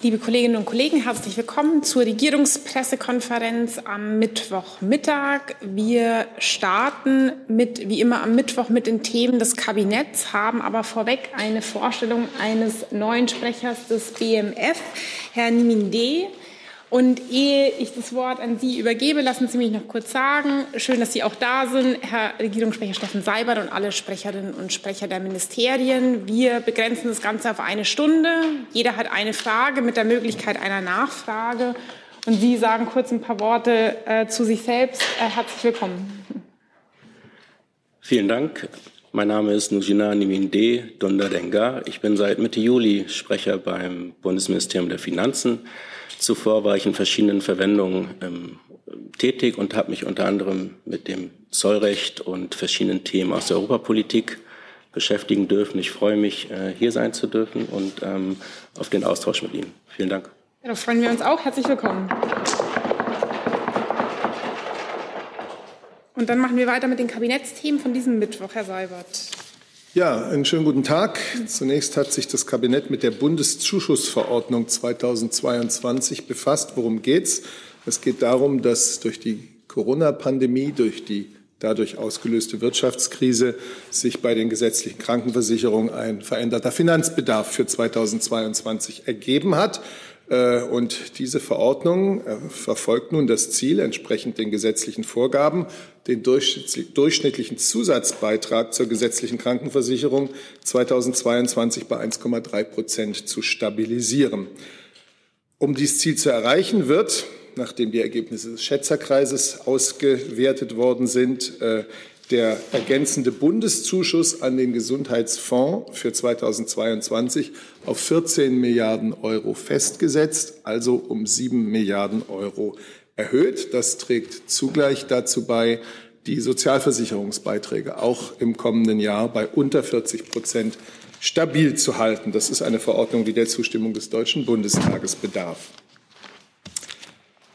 Liebe Kolleginnen und Kollegen, herzlich willkommen zur Regierungspressekonferenz am Mittwochmittag. Wir starten mit, wie immer am Mittwoch mit den Themen des Kabinetts, haben aber vorweg eine Vorstellung eines neuen Sprechers des BMF, Herrn Niminde. Und ehe ich das Wort an Sie übergebe, lassen Sie mich noch kurz sagen, schön, dass Sie auch da sind, Herr Regierungssprecher Steffen Seibert und alle Sprecherinnen und Sprecher der Ministerien. Wir begrenzen das Ganze auf eine Stunde. Jeder hat eine Frage mit der Möglichkeit einer Nachfrage. Und Sie sagen kurz ein paar Worte äh, zu sich selbst. Äh, herzlich willkommen. Vielen Dank. Mein Name ist Nujina Niminde Dondadenga. Ich bin seit Mitte Juli Sprecher beim Bundesministerium der Finanzen. Zuvor war ich in verschiedenen Verwendungen ähm, tätig und habe mich unter anderem mit dem Zollrecht und verschiedenen Themen aus der Europapolitik beschäftigen dürfen. Ich freue mich, äh, hier sein zu dürfen und ähm, auf den Austausch mit Ihnen. Vielen Dank. Ja, da freuen wir uns auch. Herzlich willkommen. Und dann machen wir weiter mit den Kabinettsthemen von diesem Mittwoch, Herr Seibert. Ja, einen schönen guten Tag. Zunächst hat sich das Kabinett mit der Bundeszuschussverordnung 2022 befasst. Worum geht's? Es geht darum, dass durch die Corona-Pandemie, durch die dadurch ausgelöste Wirtschaftskrise sich bei den gesetzlichen Krankenversicherungen ein veränderter Finanzbedarf für 2022 ergeben hat. Äh, und diese Verordnung äh, verfolgt nun das Ziel, entsprechend den gesetzlichen Vorgaben, den durchschnittlichen Zusatzbeitrag zur gesetzlichen Krankenversicherung 2022 bei 1,3 Prozent zu stabilisieren. Um dieses Ziel zu erreichen, wird, nachdem die Ergebnisse des Schätzerkreises ausgewertet worden sind, äh, der ergänzende Bundeszuschuss an den Gesundheitsfonds für 2022 auf 14 Milliarden Euro festgesetzt, also um 7 Milliarden Euro erhöht. Das trägt zugleich dazu bei, die Sozialversicherungsbeiträge auch im kommenden Jahr bei unter 40 Prozent stabil zu halten. Das ist eine Verordnung, die der Zustimmung des Deutschen Bundestages bedarf.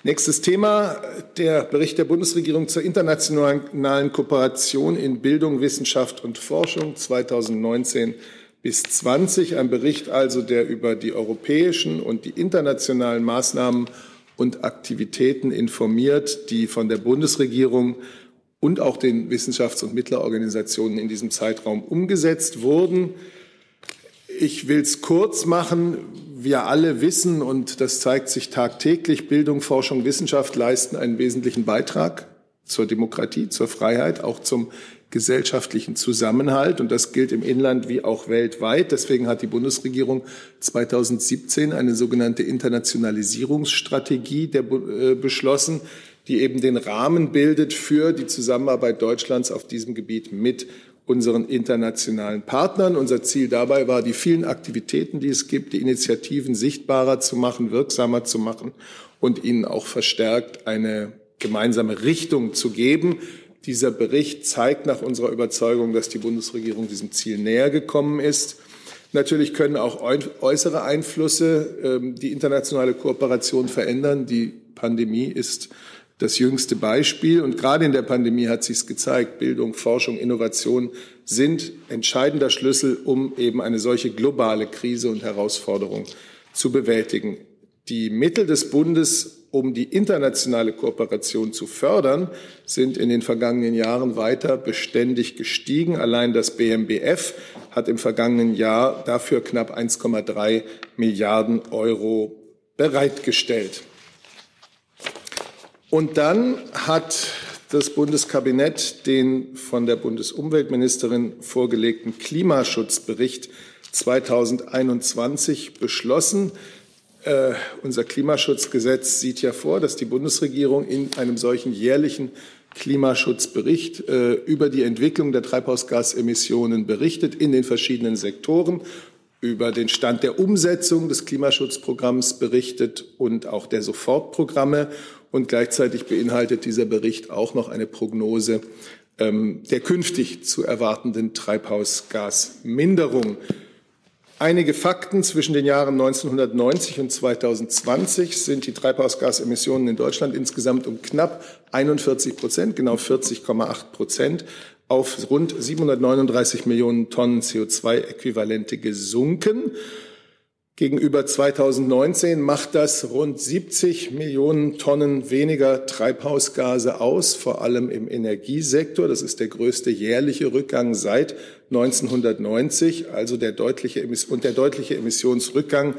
Nächstes Thema, der Bericht der Bundesregierung zur internationalen Kooperation in Bildung, Wissenschaft und Forschung 2019 bis 20. Ein Bericht also, der über die europäischen und die internationalen Maßnahmen und Aktivitäten informiert, die von der Bundesregierung und auch den Wissenschafts- und Mittlerorganisationen in diesem Zeitraum umgesetzt wurden. Ich will es kurz machen wir alle wissen, und das zeigt sich tagtäglich, Bildung, Forschung, Wissenschaft leisten einen wesentlichen Beitrag zur Demokratie, zur Freiheit, auch zum gesellschaftlichen Zusammenhalt. Und das gilt im Inland wie auch weltweit. Deswegen hat die Bundesregierung 2017 eine sogenannte Internationalisierungsstrategie der, äh, beschlossen, die eben den Rahmen bildet für die Zusammenarbeit Deutschlands auf diesem Gebiet mit unseren internationalen Partnern. Unser Ziel dabei war, die vielen Aktivitäten, die es gibt, die Initiativen sichtbarer zu machen, wirksamer zu machen und ihnen auch verstärkt eine gemeinsame Richtung zu geben. Dieser Bericht zeigt nach unserer Überzeugung, dass die Bundesregierung diesem Ziel näher gekommen ist. Natürlich können auch äußere Einflüsse ähm, die internationale Kooperation verändern. Die Pandemie ist das jüngste Beispiel. Und gerade in der Pandemie hat sich gezeigt, Bildung, Forschung, Innovation sind entscheidender Schlüssel, um eben eine solche globale Krise und Herausforderung zu bewältigen. Die Mittel des Bundes, um die internationale Kooperation zu fördern, sind in den vergangenen Jahren weiter beständig gestiegen. Allein das BMBF hat im vergangenen Jahr dafür knapp 1,3 Milliarden Euro bereitgestellt. Und dann hat das Bundeskabinett den von der Bundesumweltministerin vorgelegten Klimaschutzbericht 2021 beschlossen. Äh, unser Klimaschutzgesetz sieht ja vor, dass die Bundesregierung in einem solchen jährlichen Klimaschutzbericht äh, über die Entwicklung der Treibhausgasemissionen berichtet in den verschiedenen Sektoren, über den Stand der Umsetzung des Klimaschutzprogramms berichtet und auch der Sofortprogramme und gleichzeitig beinhaltet dieser Bericht auch noch eine Prognose ähm, der künftig zu erwartenden Treibhausgasminderung. Einige Fakten zwischen den Jahren 1990 und 2020 sind die Treibhausgasemissionen in Deutschland insgesamt um knapp 41 Prozent, genau 40,8 Prozent, auf rund 739 Millionen Tonnen CO2-Äquivalente gesunken. Gegenüber 2019 macht das rund 70 Millionen Tonnen weniger Treibhausgase aus, vor allem im Energiesektor. Das ist der größte jährliche Rückgang seit 1990, also der deutliche, und der deutliche Emissionsrückgang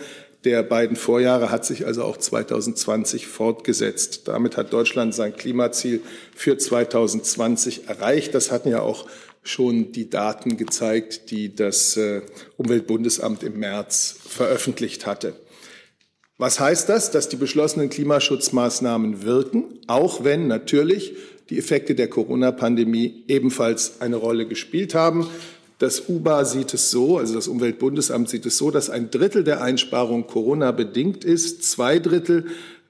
der beiden Vorjahre hat sich also auch 2020 fortgesetzt. Damit hat Deutschland sein Klimaziel für 2020 erreicht. Das hatten ja auch schon die Daten gezeigt, die das äh, Umweltbundesamt im März veröffentlicht hatte. Was heißt das? Dass die beschlossenen Klimaschutzmaßnahmen wirken, auch wenn natürlich die Effekte der Corona-Pandemie ebenfalls eine Rolle gespielt haben. Das UBA sieht es so, also das Umweltbundesamt sieht es so, dass ein Drittel der Einsparung Corona bedingt ist. Zwei Drittel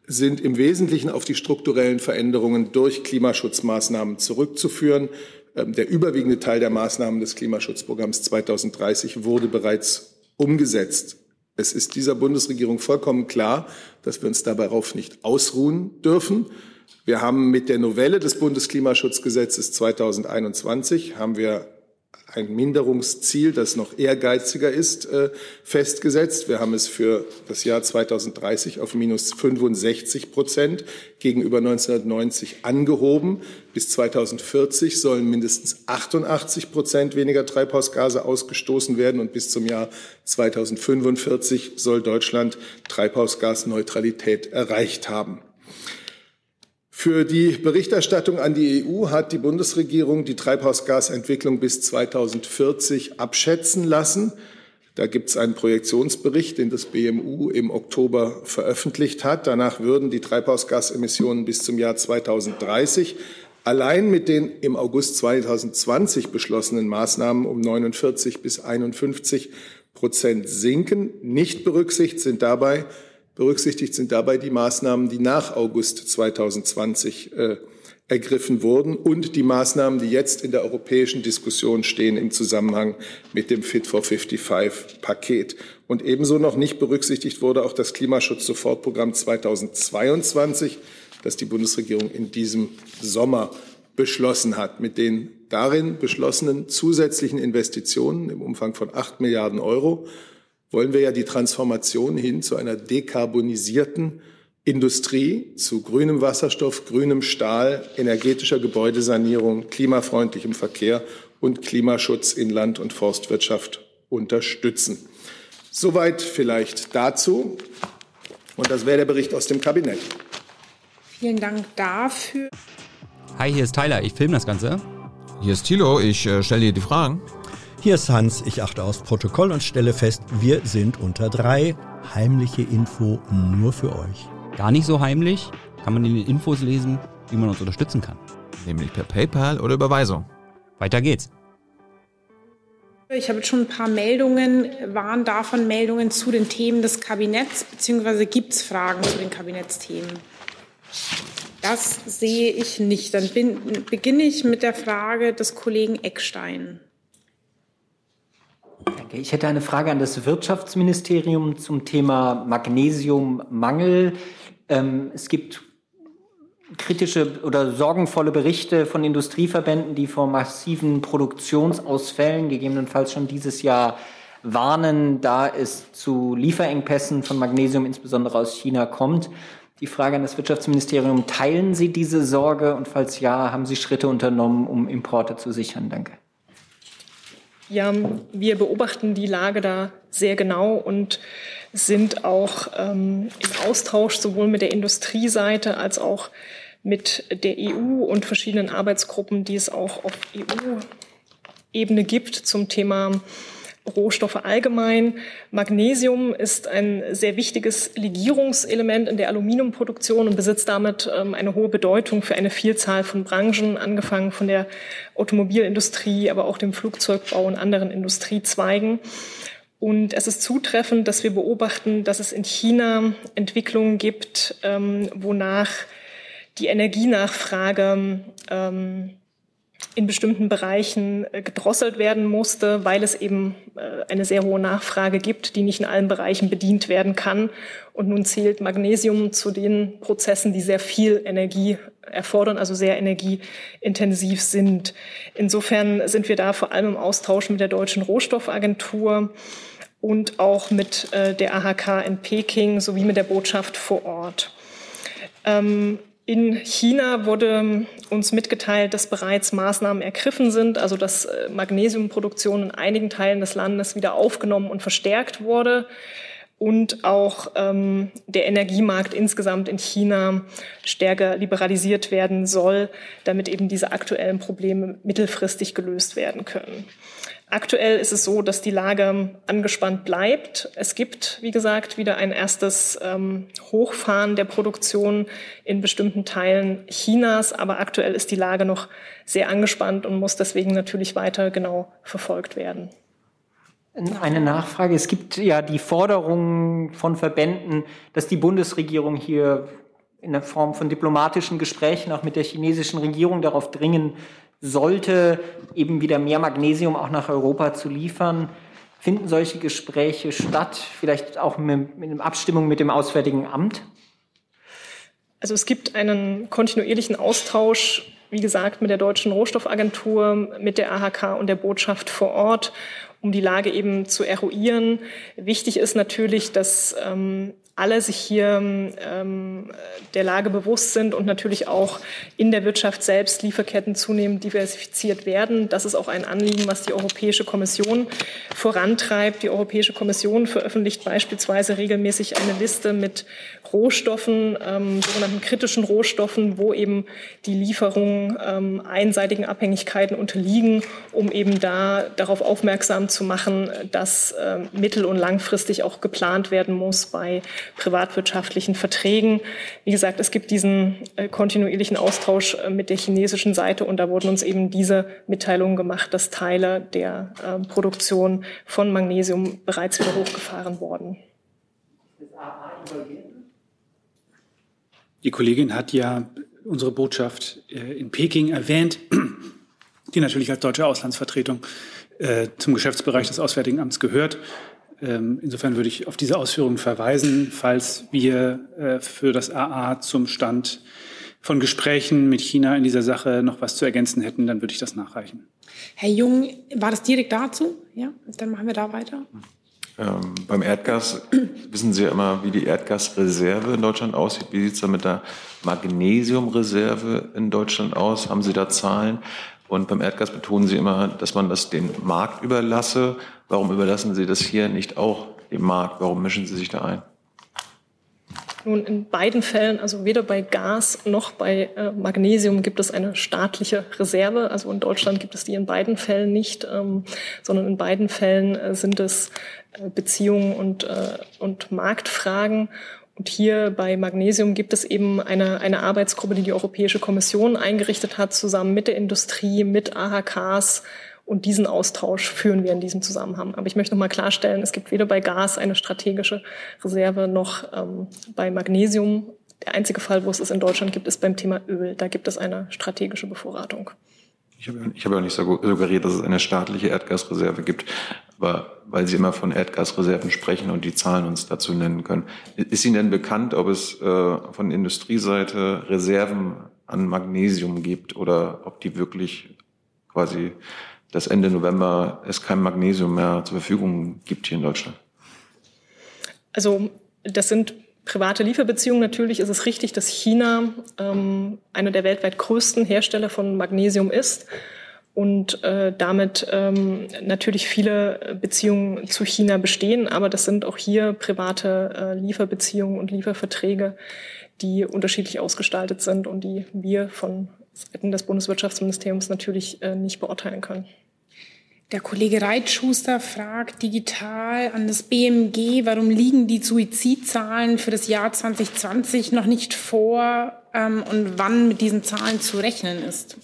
sind im Wesentlichen auf die strukturellen Veränderungen durch Klimaschutzmaßnahmen zurückzuführen. Ähm, der überwiegende Teil der Maßnahmen des Klimaschutzprogramms 2030 wurde bereits umgesetzt. Es ist dieser Bundesregierung vollkommen klar, dass wir uns darauf nicht ausruhen dürfen. Wir haben mit der Novelle des Bundesklimaschutzgesetzes 2021 haben wir ein Minderungsziel, das noch ehrgeiziger ist, äh, festgesetzt. Wir haben es für das Jahr 2030 auf minus 65 Prozent gegenüber 1990 angehoben. Bis 2040 sollen mindestens 88 Prozent weniger Treibhausgase ausgestoßen werden und bis zum Jahr 2045 soll Deutschland Treibhausgasneutralität erreicht haben. Für die Berichterstattung an die EU hat die Bundesregierung die Treibhausgasentwicklung bis 2040 abschätzen lassen. Da gibt es einen Projektionsbericht, den das BMU im Oktober veröffentlicht hat. Danach würden die Treibhausgasemissionen bis zum Jahr 2030 allein mit den im August 2020 beschlossenen Maßnahmen um 49 bis 51 Prozent sinken. Nicht berücksichtigt sind dabei Berücksichtigt sind dabei die Maßnahmen, die nach August 2020 äh, ergriffen wurden und die Maßnahmen, die jetzt in der europäischen Diskussion stehen im Zusammenhang mit dem Fit for 55 Paket. Und ebenso noch nicht berücksichtigt wurde auch das Klimaschutz-Sofortprogramm 2022, das die Bundesregierung in diesem Sommer beschlossen hat, mit den darin beschlossenen zusätzlichen Investitionen im Umfang von acht Milliarden Euro wollen wir ja die Transformation hin zu einer dekarbonisierten Industrie, zu grünem Wasserstoff, grünem Stahl, energetischer Gebäudesanierung, klimafreundlichem Verkehr und Klimaschutz in Land- und Forstwirtschaft unterstützen. Soweit vielleicht dazu. Und das wäre der Bericht aus dem Kabinett. Vielen Dank dafür. Hi, hier ist Tyler. Ich filme das Ganze. Hier ist Thilo. Ich äh, stelle dir die Fragen. Hier ist Hans, ich achte aufs Protokoll und stelle fest, wir sind unter drei. Heimliche Info nur für euch. Gar nicht so heimlich, kann man in den Infos lesen, wie man uns unterstützen kann. Nämlich per PayPal oder Überweisung. Weiter geht's. Ich habe jetzt schon ein paar Meldungen. Waren davon Meldungen zu den Themen des Kabinetts, beziehungsweise gibt es Fragen zu den Kabinettsthemen? Das sehe ich nicht. Dann bin, beginne ich mit der Frage des Kollegen Eckstein. Danke. Ich hätte eine Frage an das Wirtschaftsministerium zum Thema Magnesiummangel. Ähm, es gibt kritische oder sorgenvolle Berichte von Industrieverbänden, die vor massiven Produktionsausfällen, gegebenenfalls schon dieses Jahr, warnen, da es zu Lieferengpässen von Magnesium insbesondere aus China kommt. Die Frage an das Wirtschaftsministerium, teilen Sie diese Sorge und falls ja, haben Sie Schritte unternommen, um Importe zu sichern? Danke. Ja, wir beobachten die Lage da sehr genau und sind auch ähm, im Austausch sowohl mit der Industrieseite als auch mit der EU und verschiedenen Arbeitsgruppen, die es auch auf EU-Ebene gibt zum Thema Rohstoffe allgemein. Magnesium ist ein sehr wichtiges Legierungselement in der Aluminiumproduktion und besitzt damit ähm, eine hohe Bedeutung für eine Vielzahl von Branchen, angefangen von der Automobilindustrie, aber auch dem Flugzeugbau und anderen Industriezweigen. Und es ist zutreffend, dass wir beobachten, dass es in China Entwicklungen gibt, ähm, wonach die Energienachfrage ähm, in bestimmten Bereichen äh, gedrosselt werden musste, weil es eben äh, eine sehr hohe Nachfrage gibt, die nicht in allen Bereichen bedient werden kann. Und nun zählt Magnesium zu den Prozessen, die sehr viel Energie erfordern, also sehr energieintensiv sind. Insofern sind wir da vor allem im Austausch mit der Deutschen Rohstoffagentur und auch mit äh, der AHK in Peking sowie mit der Botschaft vor Ort. Ähm, in China wurde uns mitgeteilt, dass bereits Maßnahmen ergriffen sind, also dass äh, Magnesiumproduktion in einigen Teilen des Landes wieder aufgenommen und verstärkt wurde und auch ähm, der Energiemarkt insgesamt in China stärker liberalisiert werden soll, damit eben diese aktuellen Probleme mittelfristig gelöst werden können. Aktuell ist es so, dass die Lage angespannt bleibt. Es gibt, wie gesagt, wieder ein erstes ähm, Hochfahren der Produktion in bestimmten Teilen Chinas, aber aktuell ist die Lage noch sehr angespannt und muss deswegen natürlich weiter genau verfolgt werden. Eine Nachfrage. Es gibt ja die Forderung von Verbänden, dass die Bundesregierung hier in der Form von diplomatischen Gesprächen auch mit der chinesischen Regierung darauf dringen sollte, eben wieder mehr Magnesium auch nach Europa zu liefern. Finden solche Gespräche statt, vielleicht auch mit, mit Abstimmung mit dem Auswärtigen Amt? Also es gibt einen kontinuierlichen Austausch, wie gesagt, mit der Deutschen Rohstoffagentur, mit der AHK und der Botschaft vor Ort um die Lage eben zu eruieren. Wichtig ist natürlich, dass ähm, alle sich hier ähm, der Lage bewusst sind und natürlich auch in der Wirtschaft selbst Lieferketten zunehmend diversifiziert werden. Das ist auch ein Anliegen, was die Europäische Kommission vorantreibt. Die Europäische Kommission veröffentlicht beispielsweise regelmäßig eine Liste mit Rohstoffen, ähm, sogenannten kritischen Rohstoffen, wo eben die Lieferungen ähm, einseitigen Abhängigkeiten unterliegen, um eben da darauf aufmerksam zu machen, dass äh, mittel- und langfristig auch geplant werden muss bei privatwirtschaftlichen Verträgen. Wie gesagt, es gibt diesen äh, kontinuierlichen Austausch äh, mit der chinesischen Seite und da wurden uns eben diese Mitteilungen gemacht, dass Teile der äh, Produktion von Magnesium bereits wieder hochgefahren wurden. Die Kollegin hat ja unsere Botschaft äh, in Peking erwähnt, die natürlich als deutsche Auslandsvertretung zum Geschäftsbereich des Auswärtigen Amts gehört. Ähm, insofern würde ich auf diese Ausführungen verweisen, falls wir äh, für das AA zum Stand von Gesprächen mit China in dieser Sache noch was zu ergänzen hätten, dann würde ich das nachreichen. Herr Jung, war das direkt dazu? Ja, dann machen wir da weiter. Ähm, beim Erdgas wissen Sie ja immer, wie die Erdgasreserve in Deutschland aussieht. Wie sieht es da mit der Magnesiumreserve in Deutschland aus? Haben Sie da Zahlen? Und beim Erdgas betonen Sie immer, dass man das dem Markt überlasse. Warum überlassen Sie das hier nicht auch dem Markt? Warum mischen Sie sich da ein? Nun, in beiden Fällen, also weder bei Gas noch bei äh, Magnesium gibt es eine staatliche Reserve. Also in Deutschland gibt es die in beiden Fällen nicht, ähm, sondern in beiden Fällen äh, sind es äh, Beziehungen und, und Marktfragen. Und hier bei Magnesium gibt es eben eine, eine Arbeitsgruppe, die die Europäische Kommission eingerichtet hat, zusammen mit der Industrie, mit AHKs, und diesen Austausch führen wir in diesem Zusammenhang. Aber ich möchte noch mal klarstellen, es gibt weder bei Gas eine strategische Reserve noch ähm, bei Magnesium. Der einzige Fall, wo es es in Deutschland gibt, ist beim Thema Öl. Da gibt es eine strategische Bevorratung. Ich habe, ich habe auch nicht suggeriert, dass es eine staatliche Erdgasreserve gibt, aber weil Sie immer von Erdgasreserven sprechen und die Zahlen uns dazu nennen können. Ist Ihnen denn bekannt, ob es äh, von Industrieseite Reserven an Magnesium gibt oder ob die wirklich quasi dass Ende November es kein Magnesium mehr zur Verfügung gibt hier in Deutschland? Also das sind private Lieferbeziehungen. Natürlich ist es richtig, dass China ähm, einer der weltweit größten Hersteller von Magnesium ist und äh, damit ähm, natürlich viele Beziehungen zu China bestehen. Aber das sind auch hier private äh, Lieferbeziehungen und Lieferverträge, die unterschiedlich ausgestaltet sind und die wir von Seiten des Bundeswirtschaftsministeriums natürlich äh, nicht beurteilen können. Der Kollege Reitschuster fragt digital an das BMG, warum liegen die Suizidzahlen für das Jahr 2020 noch nicht vor ähm, und wann mit diesen Zahlen zu rechnen ist.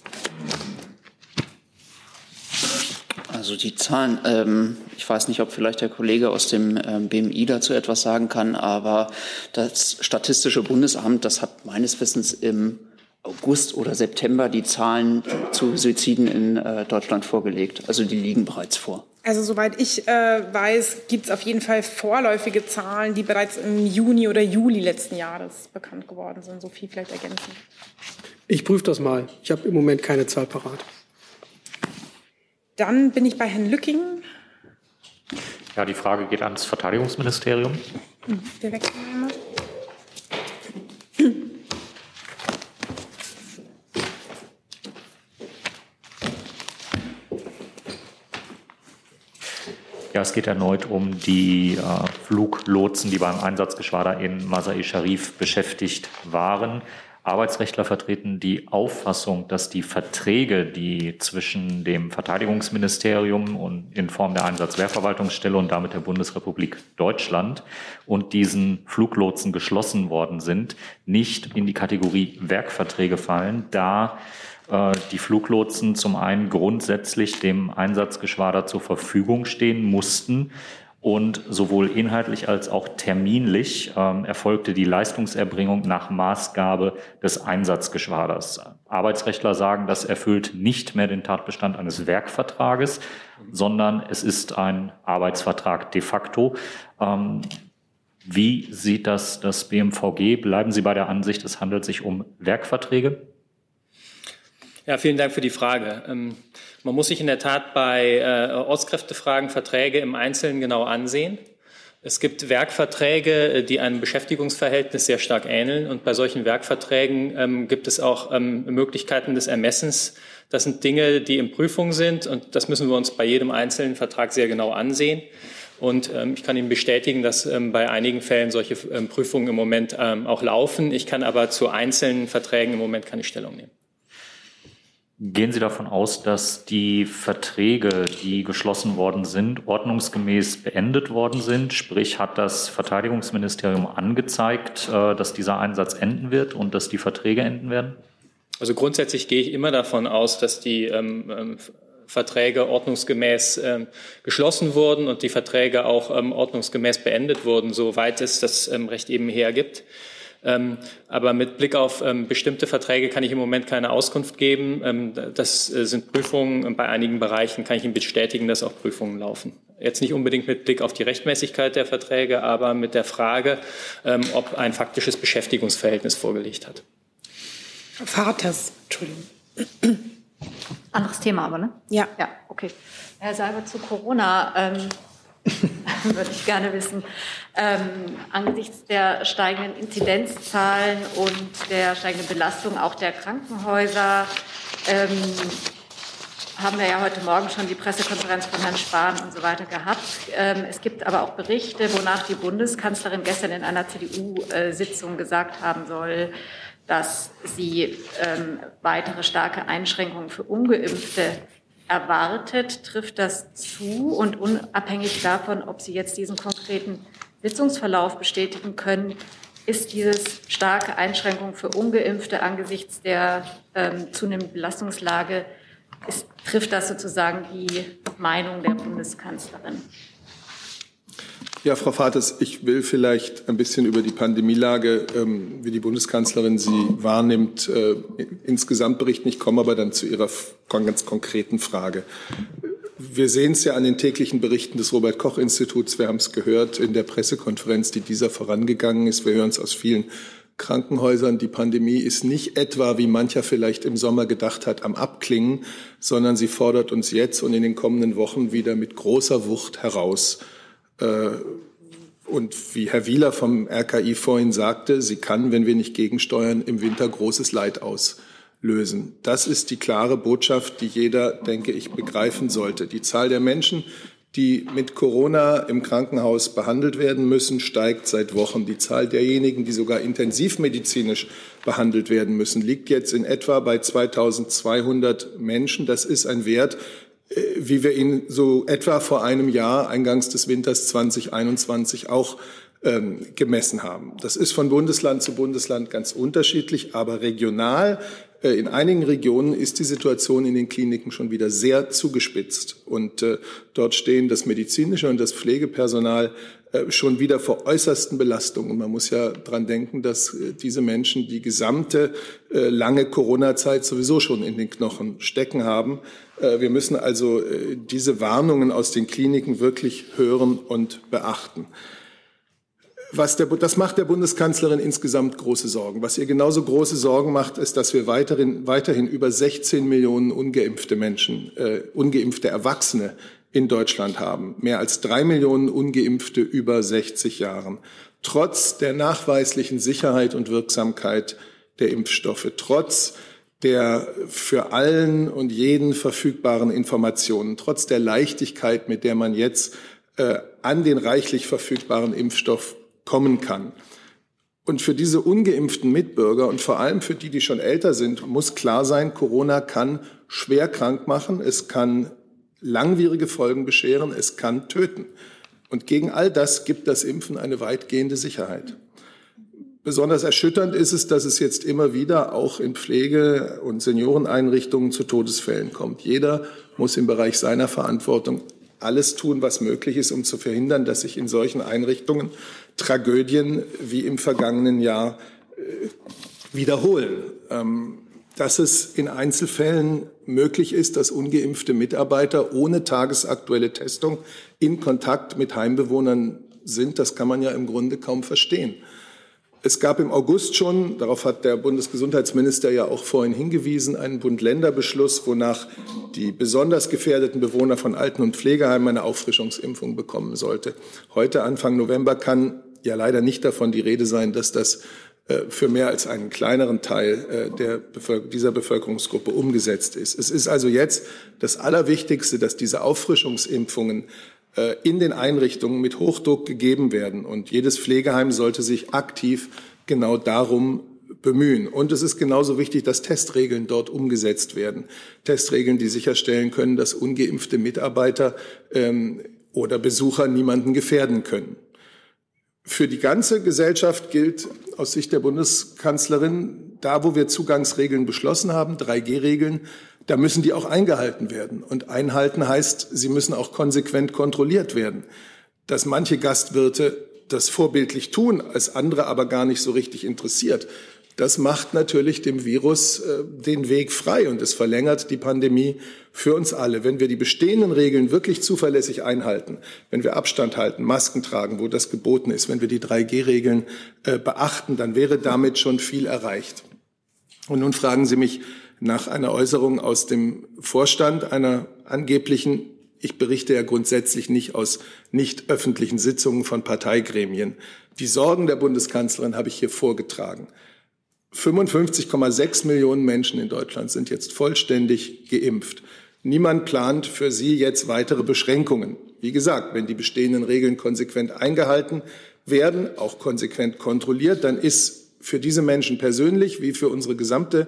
Also die Zahlen, ähm, ich weiß nicht, ob vielleicht der Kollege aus dem ähm, BMI dazu etwas sagen kann, aber das Statistische Bundesamt, das hat meines Wissens im August oder September die Zahlen zu Suiziden in äh, Deutschland vorgelegt. Also die liegen bereits vor. Also soweit ich äh, weiß, gibt es auf jeden Fall vorläufige Zahlen, die bereits im Juni oder Juli letzten Jahres bekannt geworden sind. So viel vielleicht ergänzen. Ich prüfe das mal. Ich habe im Moment keine Zahl parat. Dann bin ich bei Herrn Lücking. Ja, die Frage geht ans Verteidigungsministerium. Wir wechseln einmal. Ja, es geht erneut um die äh, Fluglotsen, die beim Einsatzgeschwader in Masai Sharif beschäftigt waren. Arbeitsrechtler vertreten die Auffassung, dass die Verträge, die zwischen dem Verteidigungsministerium und in Form der Einsatzwehrverwaltungsstelle und damit der Bundesrepublik Deutschland und diesen Fluglotsen geschlossen worden sind, nicht in die Kategorie Werkverträge fallen, da die Fluglotsen zum einen grundsätzlich dem Einsatzgeschwader zur Verfügung stehen mussten und sowohl inhaltlich als auch terminlich ähm, erfolgte die Leistungserbringung nach Maßgabe des Einsatzgeschwaders. Arbeitsrechtler sagen, das erfüllt nicht mehr den Tatbestand eines Werkvertrages, sondern es ist ein Arbeitsvertrag de facto. Ähm, wie sieht das das BMVG? Bleiben Sie bei der Ansicht, es handelt sich um Werkverträge? Ja, vielen Dank für die Frage. Ähm, man muss sich in der Tat bei äh, Ortskräftefragen Verträge im Einzelnen genau ansehen. Es gibt Werkverträge, äh, die einem Beschäftigungsverhältnis sehr stark ähneln. Und bei solchen Werkverträgen ähm, gibt es auch ähm, Möglichkeiten des Ermessens. Das sind Dinge, die in Prüfung sind. Und das müssen wir uns bei jedem einzelnen Vertrag sehr genau ansehen. Und ähm, ich kann Ihnen bestätigen, dass ähm, bei einigen Fällen solche ähm, Prüfungen im Moment ähm, auch laufen. Ich kann aber zu einzelnen Verträgen im Moment keine Stellung nehmen. Gehen Sie davon aus, dass die Verträge, die geschlossen worden sind, ordnungsgemäß beendet worden sind? Sprich, hat das Verteidigungsministerium angezeigt, äh, dass dieser Einsatz enden wird und dass die Verträge enden werden? Also grundsätzlich gehe ich immer davon aus, dass die ähm, ähm Verträge ordnungsgemäß ähm, geschlossen wurden und die Verträge auch ähm, ordnungsgemäß beendet wurden, soweit es das ähm, Recht eben hergibt. Ähm, aber mit Blick auf ähm, bestimmte Verträge kann ich im Moment keine Auskunft geben. Ähm, das äh, sind Prüfungen. Bei einigen Bereichen kann ich Ihnen bestätigen, dass auch Prüfungen laufen. Jetzt nicht unbedingt mit Blick auf die Rechtmäßigkeit der Verträge, aber mit der Frage, ob ein faktisches Beschäftigungsverhältnis vorgelegt hat. Vaters, Entschuldigung. Anderes Thema aber, ne? Ja. Ja, okay. Herr Salber zu Corona. Ähm, würde ich gerne wissen. Ähm, angesichts der steigenden Inzidenzzahlen und der steigenden Belastung auch der Krankenhäuser ähm, haben wir ja heute Morgen schon die Pressekonferenz von Herrn Spahn und so weiter gehabt. Ähm, es gibt aber auch Berichte, wonach die Bundeskanzlerin gestern in einer CDU-Sitzung gesagt haben soll, dass sie ähm, weitere starke Einschränkungen für Ungeimpfte erwartet, trifft das zu und unabhängig davon, ob Sie jetzt diesen konkreten Sitzungsverlauf bestätigen können, ist dieses starke Einschränkung für Ungeimpfte angesichts der ähm, zunehmenden Belastungslage, ist, trifft das sozusagen die Meinung der Bundeskanzlerin? Ja, Frau Fates, ich will vielleicht ein bisschen über die Pandemielage, ähm, wie die Bundeskanzlerin sie wahrnimmt, äh, insgesamt berichten. Ich komme aber dann zu Ihrer ganz konkreten Frage. Wir sehen es ja an den täglichen Berichten des Robert Koch Instituts. Wir haben es gehört in der Pressekonferenz, die dieser vorangegangen ist. Wir hören es aus vielen Krankenhäusern. Die Pandemie ist nicht etwa, wie mancher vielleicht im Sommer gedacht hat, am Abklingen, sondern sie fordert uns jetzt und in den kommenden Wochen wieder mit großer Wucht heraus. Äh, und wie Herr Wieler vom RKI vorhin sagte, sie kann, wenn wir nicht gegensteuern, im Winter großes Leid auslösen. Das ist die klare Botschaft, die jeder, denke ich, begreifen sollte. Die Zahl der Menschen, die mit Corona im Krankenhaus behandelt werden müssen, steigt seit Wochen. Die Zahl derjenigen, die sogar intensivmedizinisch behandelt werden müssen, liegt jetzt in etwa bei 2200 Menschen. Das ist ein Wert, wie wir ihn so etwa vor einem Jahr, eingangs des Winters 2021, auch ähm, gemessen haben. Das ist von Bundesland zu Bundesland ganz unterschiedlich, aber regional äh, in einigen Regionen ist die Situation in den Kliniken schon wieder sehr zugespitzt. Und äh, dort stehen das medizinische und das Pflegepersonal äh, schon wieder vor äußersten Belastungen. Und man muss ja dran denken, dass äh, diese Menschen die gesamte äh, lange Corona-Zeit sowieso schon in den Knochen stecken haben. Wir müssen also diese Warnungen aus den Kliniken wirklich hören und beachten. Was der, das macht der Bundeskanzlerin insgesamt große Sorgen. Was ihr genauso große Sorgen macht, ist, dass wir weiterhin, weiterhin über 16 Millionen ungeimpfte Menschen, äh, ungeimpfte Erwachsene in Deutschland haben. Mehr als drei Millionen ungeimpfte über 60 Jahren. Trotz der nachweislichen Sicherheit und Wirksamkeit der Impfstoffe, trotz der für allen und jeden verfügbaren Informationen, trotz der Leichtigkeit, mit der man jetzt äh, an den reichlich verfügbaren Impfstoff kommen kann. Und für diese ungeimpften Mitbürger und vor allem für die, die schon älter sind, muss klar sein, Corona kann schwer krank machen, es kann langwierige Folgen bescheren, es kann töten. Und gegen all das gibt das Impfen eine weitgehende Sicherheit. Besonders erschütternd ist es, dass es jetzt immer wieder auch in Pflege- und Senioreneinrichtungen zu Todesfällen kommt. Jeder muss im Bereich seiner Verantwortung alles tun, was möglich ist, um zu verhindern, dass sich in solchen Einrichtungen Tragödien wie im vergangenen Jahr äh, wiederholen. Ähm, dass es in Einzelfällen möglich ist, dass ungeimpfte Mitarbeiter ohne tagesaktuelle Testung in Kontakt mit Heimbewohnern sind, das kann man ja im Grunde kaum verstehen. Es gab im August schon, darauf hat der Bundesgesundheitsminister ja auch vorhin hingewiesen, einen Bund-Länder-Beschluss, wonach die besonders gefährdeten Bewohner von Alten- und Pflegeheimen eine Auffrischungsimpfung bekommen sollte. Heute, Anfang November, kann ja leider nicht davon die Rede sein, dass das äh, für mehr als einen kleineren Teil äh, der Bevölker dieser Bevölkerungsgruppe umgesetzt ist. Es ist also jetzt das Allerwichtigste, dass diese Auffrischungsimpfungen in den Einrichtungen mit Hochdruck gegeben werden. Und jedes Pflegeheim sollte sich aktiv genau darum bemühen. Und es ist genauso wichtig, dass Testregeln dort umgesetzt werden. Testregeln, die sicherstellen können, dass ungeimpfte Mitarbeiter ähm, oder Besucher niemanden gefährden können. Für die ganze Gesellschaft gilt aus Sicht der Bundeskanzlerin, da wo wir Zugangsregeln beschlossen haben, 3G-Regeln, da müssen die auch eingehalten werden. Und einhalten heißt, sie müssen auch konsequent kontrolliert werden. Dass manche Gastwirte das vorbildlich tun, als andere aber gar nicht so richtig interessiert, das macht natürlich dem Virus äh, den Weg frei und es verlängert die Pandemie für uns alle. Wenn wir die bestehenden Regeln wirklich zuverlässig einhalten, wenn wir Abstand halten, Masken tragen, wo das geboten ist, wenn wir die 3G-Regeln äh, beachten, dann wäre damit schon viel erreicht. Und nun fragen Sie mich, nach einer Äußerung aus dem Vorstand einer angeblichen, ich berichte ja grundsätzlich nicht aus nicht öffentlichen Sitzungen von Parteigremien. Die Sorgen der Bundeskanzlerin habe ich hier vorgetragen. 55,6 Millionen Menschen in Deutschland sind jetzt vollständig geimpft. Niemand plant für sie jetzt weitere Beschränkungen. Wie gesagt, wenn die bestehenden Regeln konsequent eingehalten werden, auch konsequent kontrolliert, dann ist für diese Menschen persönlich wie für unsere gesamte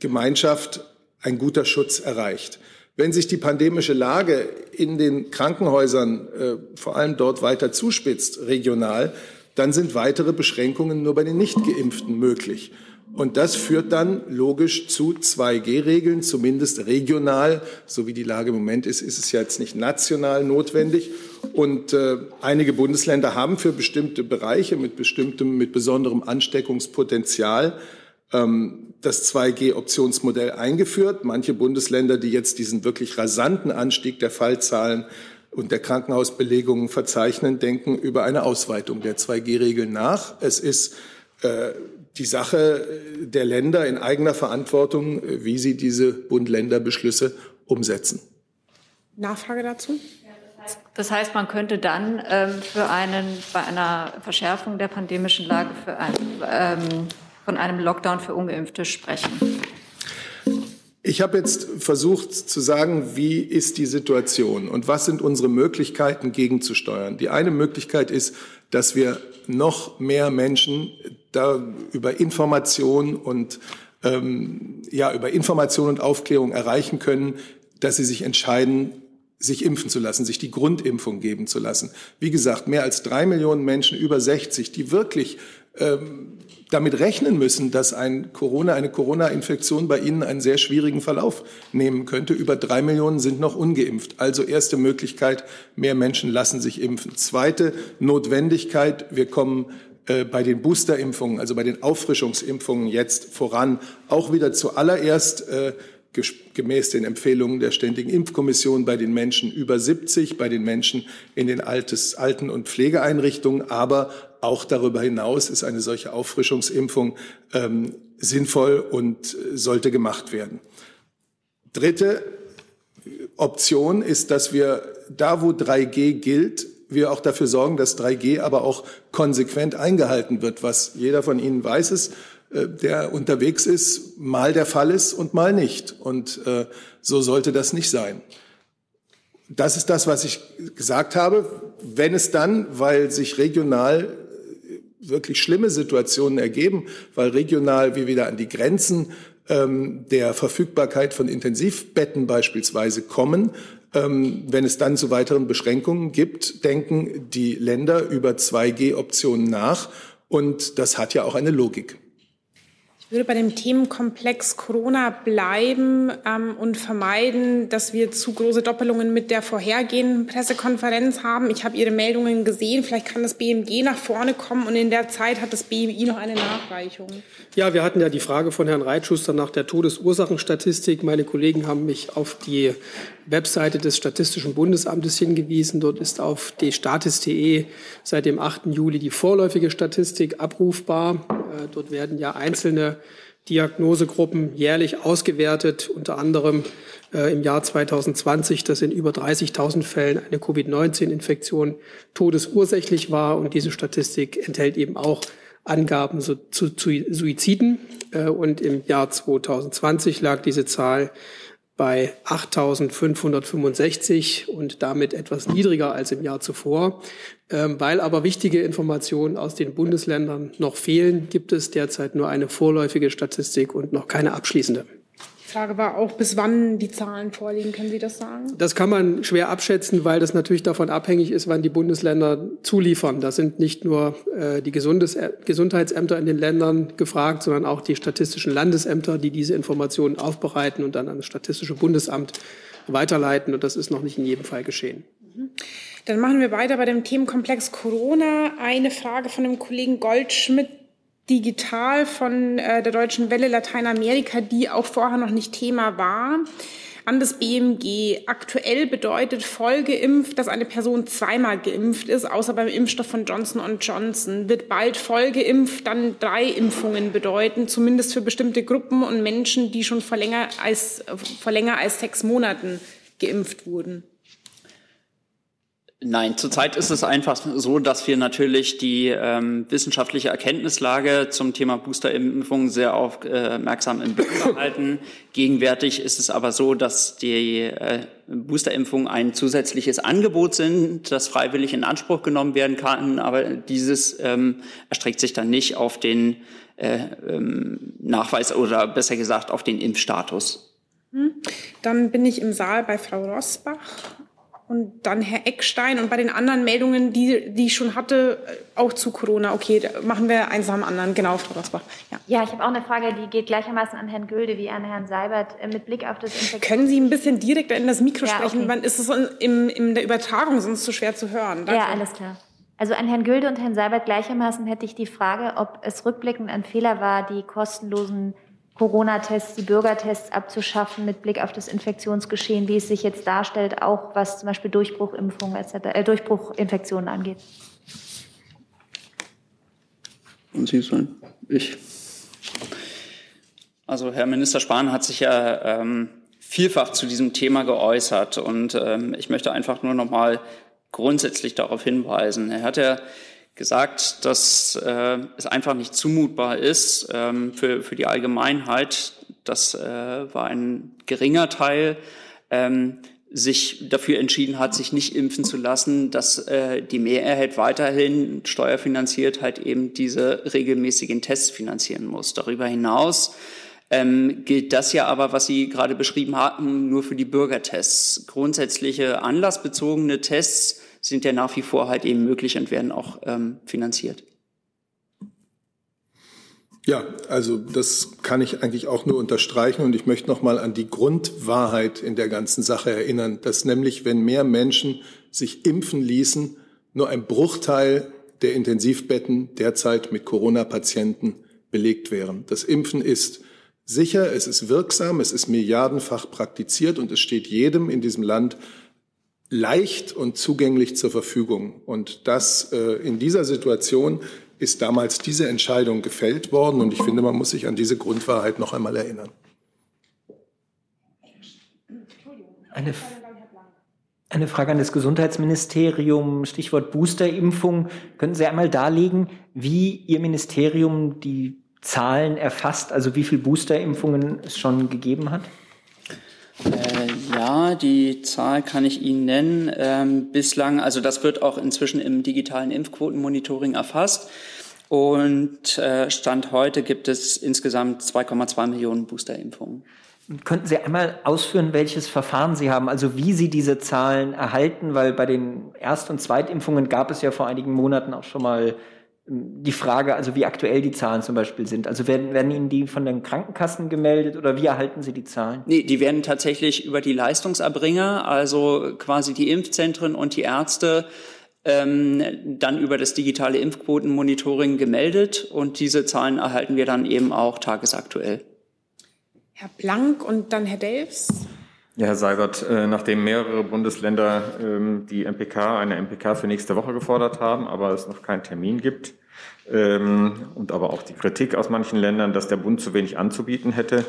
Gemeinschaft ein guter Schutz erreicht. Wenn sich die pandemische Lage in den Krankenhäusern, äh, vor allem dort weiter zuspitzt, regional, dann sind weitere Beschränkungen nur bei den Nichtgeimpften möglich. Und das führt dann logisch zu 2G-Regeln, zumindest regional. So wie die Lage im Moment ist, ist es ja jetzt nicht national notwendig. Und äh, einige Bundesländer haben für bestimmte Bereiche mit bestimmtem, mit besonderem Ansteckungspotenzial ähm, das 2G-Optionsmodell eingeführt. Manche Bundesländer, die jetzt diesen wirklich rasanten Anstieg der Fallzahlen und der Krankenhausbelegungen verzeichnen, denken über eine Ausweitung der 2G-Regeln nach. Es ist äh, die Sache der Länder in eigener Verantwortung, wie sie diese Bund-Länder-Beschlüsse umsetzen. Nachfrage dazu? Das heißt, man könnte dann ähm, für einen, bei einer Verschärfung der pandemischen Lage für ein, ähm, von einem Lockdown für Ungeimpfte sprechen. Ich habe jetzt versucht zu sagen, wie ist die Situation und was sind unsere Möglichkeiten gegenzusteuern. Die eine Möglichkeit ist, dass wir noch mehr Menschen da über Information und ähm, ja über Information und Aufklärung erreichen können, dass sie sich entscheiden, sich impfen zu lassen, sich die Grundimpfung geben zu lassen. Wie gesagt, mehr als drei Millionen Menschen über 60, die wirklich ähm, damit rechnen müssen, dass ein Corona, eine Corona-Infektion bei ihnen einen sehr schwierigen Verlauf nehmen könnte. Über drei Millionen sind noch ungeimpft. Also erste Möglichkeit, mehr Menschen lassen sich impfen. Zweite Notwendigkeit, wir kommen äh, bei den Boosterimpfungen, also bei den Auffrischungsimpfungen jetzt voran, auch wieder zuallererst äh, gemäß den Empfehlungen der Ständigen Impfkommission bei den Menschen über 70, bei den Menschen in den Altes, Alten- und Pflegeeinrichtungen, aber auch darüber hinaus ist eine solche Auffrischungsimpfung ähm, sinnvoll und sollte gemacht werden. Dritte Option ist, dass wir da, wo 3G gilt, wir auch dafür sorgen, dass 3G aber auch konsequent eingehalten wird, was jeder von Ihnen weiß ist, äh, der unterwegs ist, mal der Fall ist und mal nicht. Und äh, so sollte das nicht sein. Das ist das, was ich gesagt habe. Wenn es dann, weil sich regional wirklich schlimme Situationen ergeben, weil regional wir wieder an die Grenzen ähm, der Verfügbarkeit von Intensivbetten beispielsweise kommen, ähm, wenn es dann zu weiteren Beschränkungen gibt, denken die Länder über 2G-Optionen nach. Und das hat ja auch eine Logik. Ich würde bei dem Themenkomplex Corona bleiben ähm, und vermeiden, dass wir zu große Doppelungen mit der vorhergehenden Pressekonferenz haben. Ich habe Ihre Meldungen gesehen. Vielleicht kann das BMG nach vorne kommen und in der Zeit hat das BMI noch eine Nachreichung. Ja, wir hatten ja die Frage von Herrn Reitschuster nach der Todesursachenstatistik. Meine Kollegen haben mich auf die Webseite des Statistischen Bundesamtes hingewiesen. Dort ist auf dstatis.de seit dem 8. Juli die vorläufige Statistik abrufbar. Äh, dort werden ja einzelne Diagnosegruppen jährlich ausgewertet, unter anderem äh, im Jahr 2020, dass in über 30.000 Fällen eine Covid-19-Infektion todesursächlich war. Und diese Statistik enthält eben auch Angaben zu, zu, Suiziden. Äh, und im Jahr 2020 lag diese Zahl bei 8.565 und damit etwas niedriger als im Jahr zuvor. Ähm, weil aber wichtige Informationen aus den Bundesländern noch fehlen, gibt es derzeit nur eine vorläufige Statistik und noch keine abschließende. Die Frage war auch, bis wann die Zahlen vorliegen. Können Sie das sagen? Das kann man schwer abschätzen, weil das natürlich davon abhängig ist, wann die Bundesländer zuliefern. Da sind nicht nur äh, die Gesundes Gesundheitsämter in den Ländern gefragt, sondern auch die statistischen Landesämter, die diese Informationen aufbereiten und dann an das Statistische Bundesamt weiterleiten. Und das ist noch nicht in jedem Fall geschehen. Dann machen wir weiter bei dem Themenkomplex Corona. Eine Frage von dem Kollegen Goldschmidt digital von äh, der Deutschen Welle Lateinamerika, die auch vorher noch nicht Thema war, an das BMG. Aktuell bedeutet vollgeimpft, dass eine Person zweimal geimpft ist, außer beim Impfstoff von Johnson Johnson. Wird bald vollgeimpft dann drei Impfungen bedeuten, zumindest für bestimmte Gruppen und Menschen, die schon vor länger als, vor länger als sechs Monaten geimpft wurden. Nein, zurzeit ist es einfach so, dass wir natürlich die ähm, wissenschaftliche Erkenntnislage zum Thema Boosterimpfung sehr aufmerksam im Blick behalten. Gegenwärtig ist es aber so, dass die äh, Boosterimpfungen ein zusätzliches Angebot sind, das freiwillig in Anspruch genommen werden kann, aber dieses ähm, erstreckt sich dann nicht auf den äh, ähm, Nachweis oder besser gesagt auf den Impfstatus. Hm. Dann bin ich im Saal bei Frau Rosbach und dann Herr Eckstein und bei den anderen Meldungen, die, die ich schon hatte, äh, auch zu Corona. Okay, machen wir eins nach dem anderen. Genau, Frau Rosbach. Ja. ja, ich habe auch eine Frage, die geht gleichermaßen an Herrn Gülde wie an Herrn Seibert äh, mit Blick auf das Infektions Können Sie ein bisschen direkter in das Mikro ja, sprechen? Okay. Wann ist es in, in der Übertragung sonst zu schwer zu hören? Danke. Ja, alles klar. Also an Herrn Gülde und Herrn Seibert gleichermaßen hätte ich die Frage, ob es rückblickend ein Fehler war, die kostenlosen Corona-Tests, die Bürgertests abzuschaffen mit Blick auf das Infektionsgeschehen, wie es sich jetzt darstellt, auch was zum Beispiel Durchbruchimpfungen etc., äh, Durchbruchinfektionen angeht. Und Sie sollen? Ich. Also Herr Minister Spahn hat sich ja ähm, vielfach zu diesem Thema geäußert und ähm, ich möchte einfach nur noch mal grundsätzlich darauf hinweisen. Er hat ja gesagt, dass äh, es einfach nicht zumutbar ist ähm, für, für die Allgemeinheit. Das äh, war ein geringer Teil. Ähm, sich dafür entschieden hat, sich nicht impfen zu lassen, dass äh, die Mehrheit weiterhin steuerfinanziert halt eben diese regelmäßigen Tests finanzieren muss. Darüber hinaus ähm, gilt das ja aber, was Sie gerade beschrieben hatten, nur für die Bürgertests. Grundsätzliche anlassbezogene Tests sind ja nach wie vor halt eben möglich und werden auch ähm, finanziert. Ja, also das kann ich eigentlich auch nur unterstreichen und ich möchte noch mal an die Grundwahrheit in der ganzen Sache erinnern, dass nämlich wenn mehr Menschen sich impfen ließen, nur ein Bruchteil der Intensivbetten derzeit mit Corona-Patienten belegt wären. Das Impfen ist sicher, es ist wirksam, es ist milliardenfach praktiziert und es steht jedem in diesem Land leicht und zugänglich zur Verfügung. Und das äh, in dieser Situation ist damals diese Entscheidung gefällt worden. Und ich finde, man muss sich an diese Grundwahrheit noch einmal erinnern. Eine, eine Frage an das Gesundheitsministerium, Stichwort Boosterimpfung. Können Sie einmal darlegen, wie Ihr Ministerium die Zahlen erfasst, also wie viele Boosterimpfungen es schon gegeben hat? Äh, ja, die Zahl kann ich Ihnen nennen. Ähm, bislang, also das wird auch inzwischen im digitalen Impfquotenmonitoring erfasst. Und äh, Stand heute gibt es insgesamt 2,2 Millionen Boosterimpfungen. Könnten Sie einmal ausführen, welches Verfahren Sie haben, also wie Sie diese Zahlen erhalten? Weil bei den Erst- und Zweitimpfungen gab es ja vor einigen Monaten auch schon mal die Frage, also wie aktuell die Zahlen zum Beispiel sind. Also werden, werden Ihnen die von den Krankenkassen gemeldet oder wie erhalten Sie die Zahlen? Nee, die werden tatsächlich über die Leistungserbringer, also quasi die Impfzentren und die Ärzte, ähm, dann über das digitale Impfquotenmonitoring gemeldet und diese Zahlen erhalten wir dann eben auch tagesaktuell. Herr Blank und dann Herr Delfs. Ja, Herr Seibert, äh, nachdem mehrere Bundesländer ähm, die MPK, eine MPK für nächste Woche gefordert haben, aber es noch keinen Termin gibt ähm, und aber auch die Kritik aus manchen Ländern, dass der Bund zu wenig anzubieten hätte,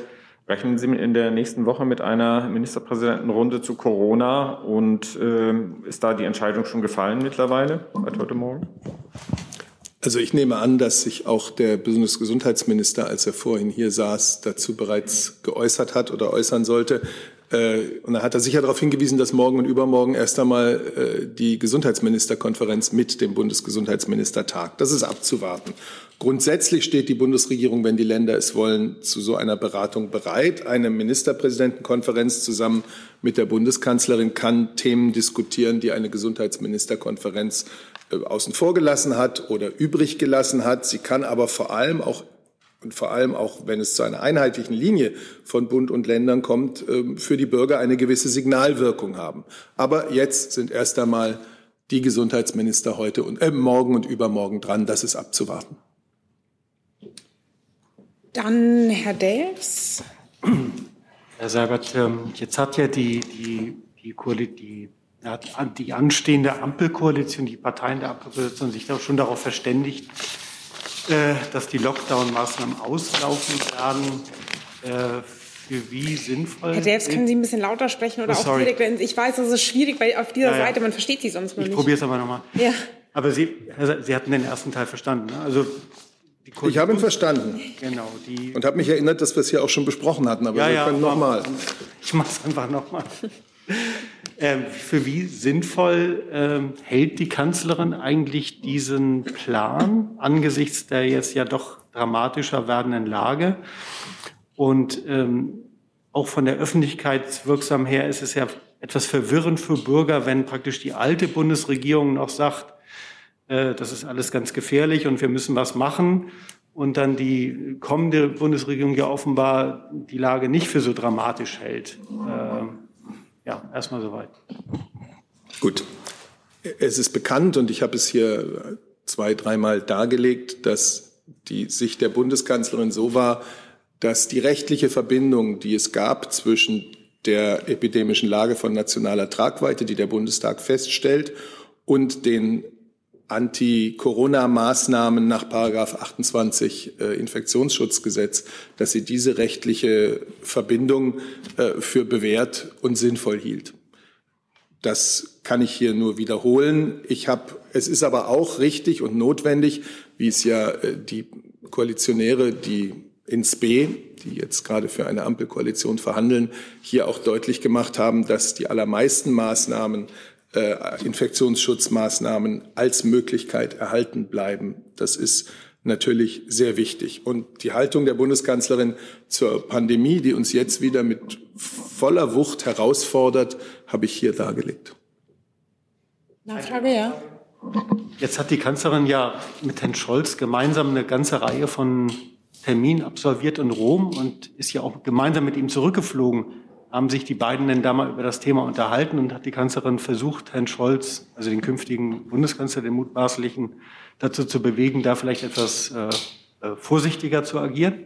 rechnen Sie in der nächsten Woche mit einer Ministerpräsidentenrunde zu Corona und ähm, ist da die Entscheidung schon gefallen mittlerweile seit heute Morgen? Also ich nehme an, dass sich auch der Bundesgesundheitsminister, als er vorhin hier saß, dazu bereits geäußert hat oder äußern sollte. Äh, und da hat er sicher darauf hingewiesen, dass morgen und übermorgen erst einmal äh, die Gesundheitsministerkonferenz mit dem Bundesgesundheitsminister tagt. Das ist abzuwarten. Grundsätzlich steht die Bundesregierung, wenn die Länder es wollen, zu so einer Beratung bereit. Eine Ministerpräsidentenkonferenz zusammen mit der Bundeskanzlerin kann Themen diskutieren, die eine Gesundheitsministerkonferenz äh, außen vor gelassen hat oder übrig gelassen hat. Sie kann aber vor allem auch und vor allem auch, wenn es zu einer einheitlichen Linie von Bund und Ländern kommt, ähm, für die Bürger eine gewisse Signalwirkung haben. Aber jetzt sind erst einmal die Gesundheitsminister heute und äh, morgen und übermorgen dran. Das ist abzuwarten. Dann Herr Delfs. Herr Seibert, ähm, jetzt hat ja die, die, die, die die anstehende Ampelkoalition, die Parteien der Ampelkoalition sich schon darauf verständigt, dass die Lockdown-Maßnahmen auslaufen werden. Äh, für wie sinnvoll? Herr Delfs, können Sie ein bisschen lauter sprechen oder oh, auch direkt? Ich weiß, es ist schwierig, weil auf dieser ja, ja. Seite, man versteht Sie sonst nur ich nicht. Ich probiere es aber nochmal. Ja. Aber Sie, Sie hatten den ersten Teil verstanden. Ne? Also ich habe ihn verstanden. Genau. Die und habe mich erinnert, dass wir es hier auch schon besprochen hatten. Aber ja, wir ja, können nochmal. Ich mache es einfach nochmal. Ähm, für wie sinnvoll ähm, hält die Kanzlerin eigentlich diesen Plan angesichts der jetzt ja doch dramatischer werdenden Lage? Und ähm, auch von der Öffentlichkeitswirksam her ist es ja etwas verwirrend für Bürger, wenn praktisch die alte Bundesregierung noch sagt, äh, das ist alles ganz gefährlich und wir müssen was machen. Und dann die kommende Bundesregierung ja offenbar die Lage nicht für so dramatisch hält. Ähm, ja, erstmal soweit. Gut. Es ist bekannt und ich habe es hier zwei, dreimal dargelegt, dass die Sicht der Bundeskanzlerin so war, dass die rechtliche Verbindung, die es gab zwischen der epidemischen Lage von nationaler Tragweite, die der Bundestag feststellt, und den Anti-Corona-Maßnahmen nach Paragraph 28 äh, Infektionsschutzgesetz, dass sie diese rechtliche Verbindung äh, für bewährt und sinnvoll hielt. Das kann ich hier nur wiederholen. Ich habe, es ist aber auch richtig und notwendig, wie es ja äh, die Koalitionäre, die ins B, die jetzt gerade für eine Ampelkoalition verhandeln, hier auch deutlich gemacht haben, dass die allermeisten Maßnahmen äh, Infektionsschutzmaßnahmen als Möglichkeit erhalten bleiben. Das ist natürlich sehr wichtig. Und die Haltung der Bundeskanzlerin zur Pandemie, die uns jetzt wieder mit voller Wucht herausfordert, habe ich hier dargelegt. Nachfrage, ja. Jetzt hat die Kanzlerin ja mit Herrn Scholz gemeinsam eine ganze Reihe von Terminen absolviert in Rom und ist ja auch gemeinsam mit ihm zurückgeflogen haben sich die beiden denn da mal über das Thema unterhalten und hat die Kanzlerin versucht, Herrn Scholz, also den künftigen Bundeskanzler, den mutmaßlichen, dazu zu bewegen, da vielleicht etwas äh, äh, vorsichtiger zu agieren?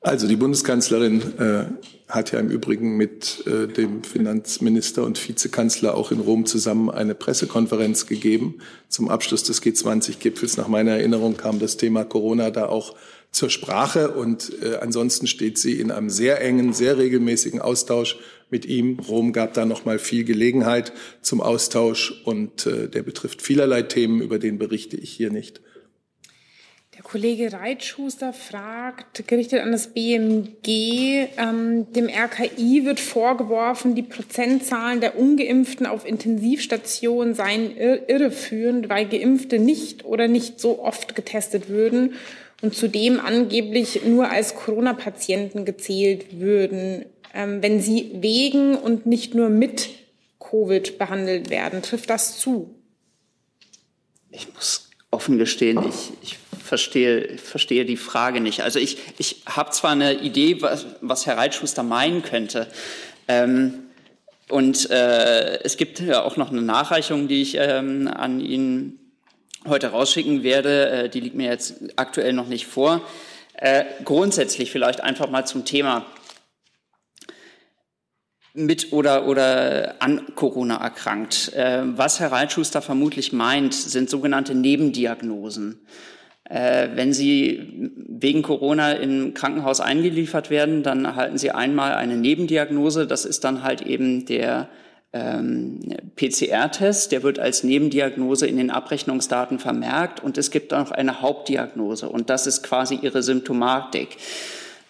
Also die Bundeskanzlerin äh, hat ja im Übrigen mit äh, dem Finanzminister und Vizekanzler auch in Rom zusammen eine Pressekonferenz gegeben zum Abschluss des G20-Gipfels. Nach meiner Erinnerung kam das Thema Corona da auch zur Sprache und äh, ansonsten steht sie in einem sehr engen, sehr regelmäßigen Austausch mit ihm. Rom gab da noch mal viel Gelegenheit zum Austausch und äh, der betrifft vielerlei Themen, über den berichte ich hier nicht. Der Kollege Reitschuster fragt, gerichtet an das BMG, ähm, dem RKI wird vorgeworfen, die Prozentzahlen der Ungeimpften auf Intensivstationen seien irreführend, weil Geimpfte nicht oder nicht so oft getestet würden und zudem angeblich nur als Corona-Patienten gezählt würden, ähm, wenn sie wegen und nicht nur mit Covid behandelt werden. Trifft das zu? Ich muss offen gestehen, ich, ich verstehe, verstehe die Frage nicht. Also ich, ich habe zwar eine Idee, was, was Herr Reitschuster meinen könnte. Ähm, und äh, es gibt ja auch noch eine Nachreichung, die ich ähm, an ihn heute rausschicken werde. Äh, die liegt mir jetzt aktuell noch nicht vor. Äh, grundsätzlich vielleicht einfach mal zum Thema mit oder, oder an Corona erkrankt. Äh, was Herr Reitschuster vermutlich meint, sind sogenannte Nebendiagnosen. Wenn Sie wegen Corona im Krankenhaus eingeliefert werden, dann erhalten Sie einmal eine Nebendiagnose. Das ist dann halt eben der ähm, PCR-Test, der wird als Nebendiagnose in den Abrechnungsdaten vermerkt und es gibt auch eine Hauptdiagnose und das ist quasi ihre Symptomatik.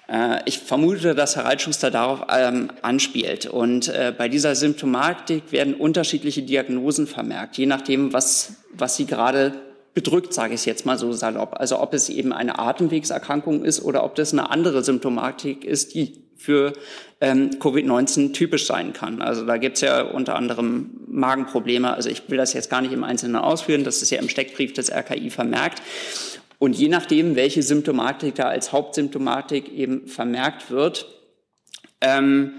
Äh, ich vermute, dass Herr Reitschuster darauf ähm, anspielt. Und äh, bei dieser Symptomatik werden unterschiedliche Diagnosen vermerkt, je nachdem, was, was Sie gerade bedrückt, sage ich jetzt mal so salopp. Also ob es eben eine Atemwegserkrankung ist oder ob das eine andere Symptomatik ist, die für ähm, Covid-19 typisch sein kann. Also da gibt es ja unter anderem Magenprobleme. Also ich will das jetzt gar nicht im Einzelnen ausführen. Das ist ja im Steckbrief des RKI vermerkt. Und je nachdem, welche Symptomatik da als Hauptsymptomatik eben vermerkt wird, ähm,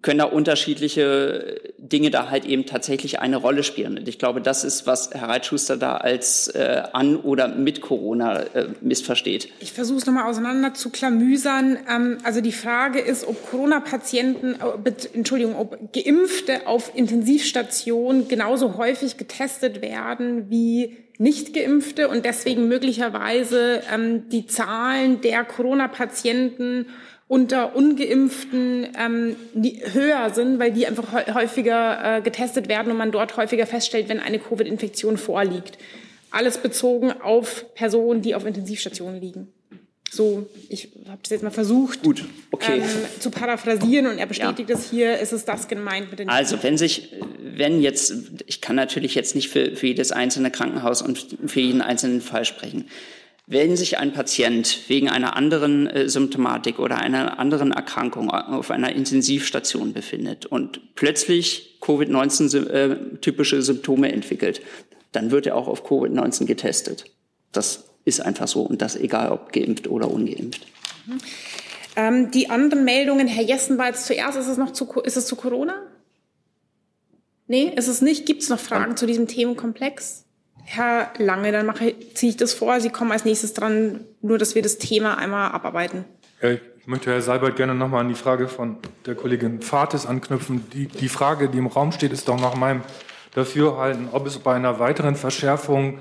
können da unterschiedliche Dinge da halt eben tatsächlich eine Rolle spielen. Und ich glaube, das ist, was Herr Reitschuster da als äh, an oder mit Corona äh, missversteht. Ich versuche es nochmal auseinander zu klamüsern. Ähm, also die Frage ist, ob Corona-Patienten, äh, Entschuldigung, ob Geimpfte auf Intensivstationen genauso häufig getestet werden wie Nicht-Geimpfte und deswegen möglicherweise ähm, die Zahlen der Corona-Patienten unter ungeimpften ähm, höher sind, weil die einfach häufiger äh, getestet werden und man dort häufiger feststellt, wenn eine Covid-Infektion vorliegt. Alles bezogen auf Personen, die auf Intensivstationen liegen. So, ich habe das jetzt mal versucht Gut, okay. ähm, zu paraphrasieren und er bestätigt es hier, ist es das gemeint mit den Also wenn sich, wenn jetzt, ich kann natürlich jetzt nicht für, für jedes einzelne Krankenhaus und für jeden einzelnen Fall sprechen. Wenn sich ein Patient wegen einer anderen äh, Symptomatik oder einer anderen Erkrankung auf einer Intensivstation befindet und plötzlich Covid-19-typische äh, Symptome entwickelt, dann wird er auch auf Covid-19 getestet. Das ist einfach so und das egal, ob geimpft oder ungeimpft. Mhm. Ähm, die anderen Meldungen, Herr Jessen war jetzt zuerst, ist es noch zu, ist es zu Corona? Nee, ist es nicht. Gibt es noch Fragen ja. zu diesem Themenkomplex? Herr Lange, dann mache, ziehe ich das vor. Sie kommen als nächstes dran, nur dass wir das Thema einmal abarbeiten. Ich möchte Herr Seibert gerne nochmal an die Frage von der Kollegin Fates anknüpfen. Die, die Frage, die im Raum steht, ist doch nach meinem Dafürhalten, ob es bei einer weiteren Verschärfung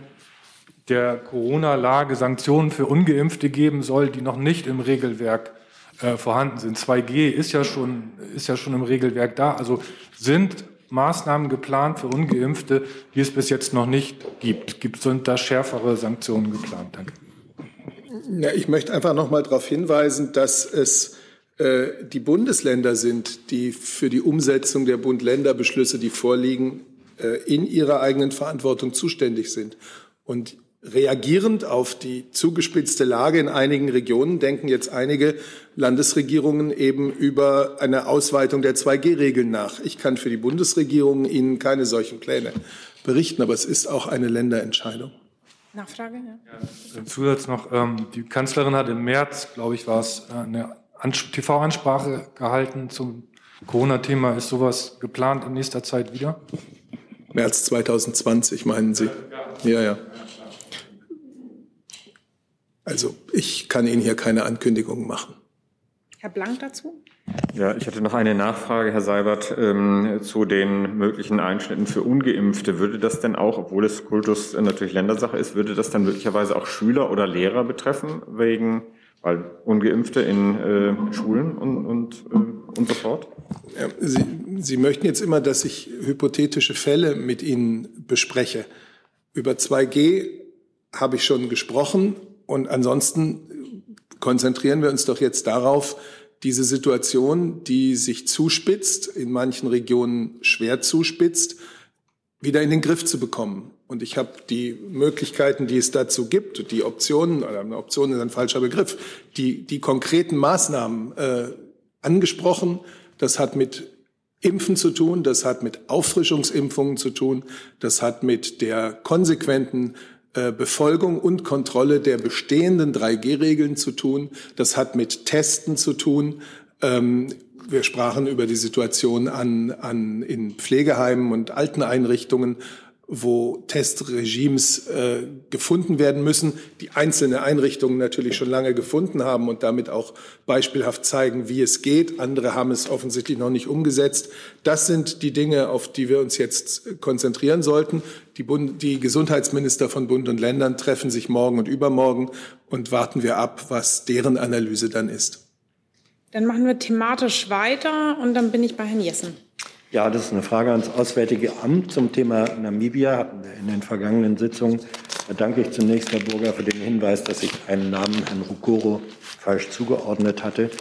der Corona-Lage Sanktionen für Ungeimpfte geben soll, die noch nicht im Regelwerk äh, vorhanden sind. 2G ist ja schon, ist ja schon im Regelwerk da. Also sind Maßnahmen geplant für Ungeimpfte, die es bis jetzt noch nicht gibt? Gibt sind da schärfere Sanktionen geplant? Danke. Ja, ich möchte einfach noch mal darauf hinweisen, dass es äh, die Bundesländer sind, die für die Umsetzung der Bund-Länder-Beschlüsse, die vorliegen, äh, in ihrer eigenen Verantwortung zuständig sind. Und Reagierend auf die zugespitzte Lage in einigen Regionen denken jetzt einige Landesregierungen eben über eine Ausweitung der 2G-Regeln nach. Ich kann für die Bundesregierung Ihnen keine solchen Pläne berichten, aber es ist auch eine Länderentscheidung. Nachfrage? Ja. ja Zusatz noch, ähm, die Kanzlerin hat im März, glaube ich, war es, äh, eine TV-Ansprache gehalten zum Corona-Thema. Ist sowas geplant in nächster Zeit wieder? März 2020, meinen Sie? Ja, ja. Also ich kann Ihnen hier keine Ankündigungen machen. Herr Blank dazu? Ja, ich hatte noch eine Nachfrage, Herr Seibert, ähm, zu den möglichen Einschnitten für Ungeimpfte. Würde das denn auch, obwohl es Kultus natürlich Ländersache ist, würde das dann möglicherweise auch Schüler oder Lehrer betreffen, wegen Weil Ungeimpfte in äh, Schulen und, und, äh, und so fort? Sie, Sie möchten jetzt immer, dass ich hypothetische Fälle mit Ihnen bespreche. Über 2G habe ich schon gesprochen und ansonsten konzentrieren wir uns doch jetzt darauf, diese Situation, die sich zuspitzt, in manchen Regionen schwer zuspitzt, wieder in den Griff zu bekommen. Und ich habe die Möglichkeiten, die es dazu gibt, die Optionen, oder eine Option ist ein falscher Begriff, die, die konkreten Maßnahmen äh, angesprochen. Das hat mit Impfen zu tun, das hat mit Auffrischungsimpfungen zu tun, das hat mit der konsequenten Befolgung und Kontrolle der bestehenden 3G-Regeln zu tun. Das hat mit Testen zu tun. Ähm, wir sprachen über die Situation an, an, in Pflegeheimen und Alteneinrichtungen wo Testregimes äh, gefunden werden müssen, die einzelne Einrichtungen natürlich schon lange gefunden haben und damit auch beispielhaft zeigen, wie es geht. Andere haben es offensichtlich noch nicht umgesetzt. Das sind die Dinge, auf die wir uns jetzt konzentrieren sollten. Die, Bund die Gesundheitsminister von Bund und Ländern treffen sich morgen und übermorgen und warten wir ab, was deren Analyse dann ist. Dann machen wir thematisch weiter und dann bin ich bei Herrn Jessen. Ja, das ist eine Frage ans Auswärtige Amt zum Thema Namibia. Hatten wir in den vergangenen Sitzungen. Da danke ich zunächst, Herr Burger, für den Hinweis, dass ich einen Namen Herrn Rukoro falsch zugeordnet hatte.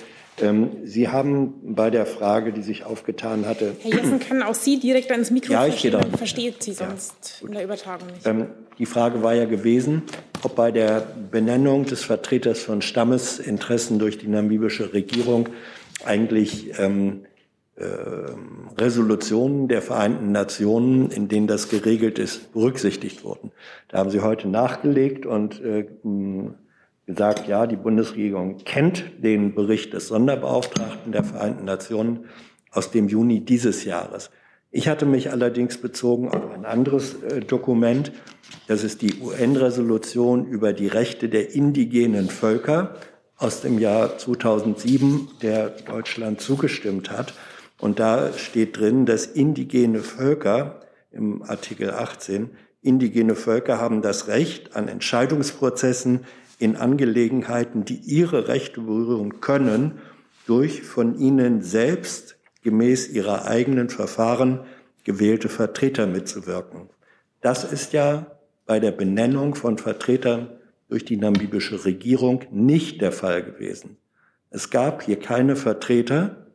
Ähm, Sie haben bei der Frage, die sich aufgetan hatte. Herr Jessen kann auch Sie direkt ans Mikrofon ja, ich dann versteht Sie sonst ja. in der Übertragung nicht. Ähm, die Frage war ja gewesen, ob bei der Benennung des Vertreters von Stammesinteressen durch die namibische Regierung eigentlich ähm, Resolutionen der Vereinten Nationen, in denen das geregelt ist, berücksichtigt wurden. Da haben Sie heute nachgelegt und äh, gesagt, ja, die Bundesregierung kennt den Bericht des Sonderbeauftragten der Vereinten Nationen aus dem Juni dieses Jahres. Ich hatte mich allerdings bezogen auf ein anderes äh, Dokument. Das ist die UN-Resolution über die Rechte der indigenen Völker aus dem Jahr 2007, der Deutschland zugestimmt hat. Und da steht drin, dass indigene Völker im Artikel 18, indigene Völker haben das Recht an Entscheidungsprozessen in Angelegenheiten, die ihre Rechte berühren können, durch von ihnen selbst gemäß ihrer eigenen Verfahren gewählte Vertreter mitzuwirken. Das ist ja bei der Benennung von Vertretern durch die namibische Regierung nicht der Fall gewesen. Es gab hier keine Vertreter,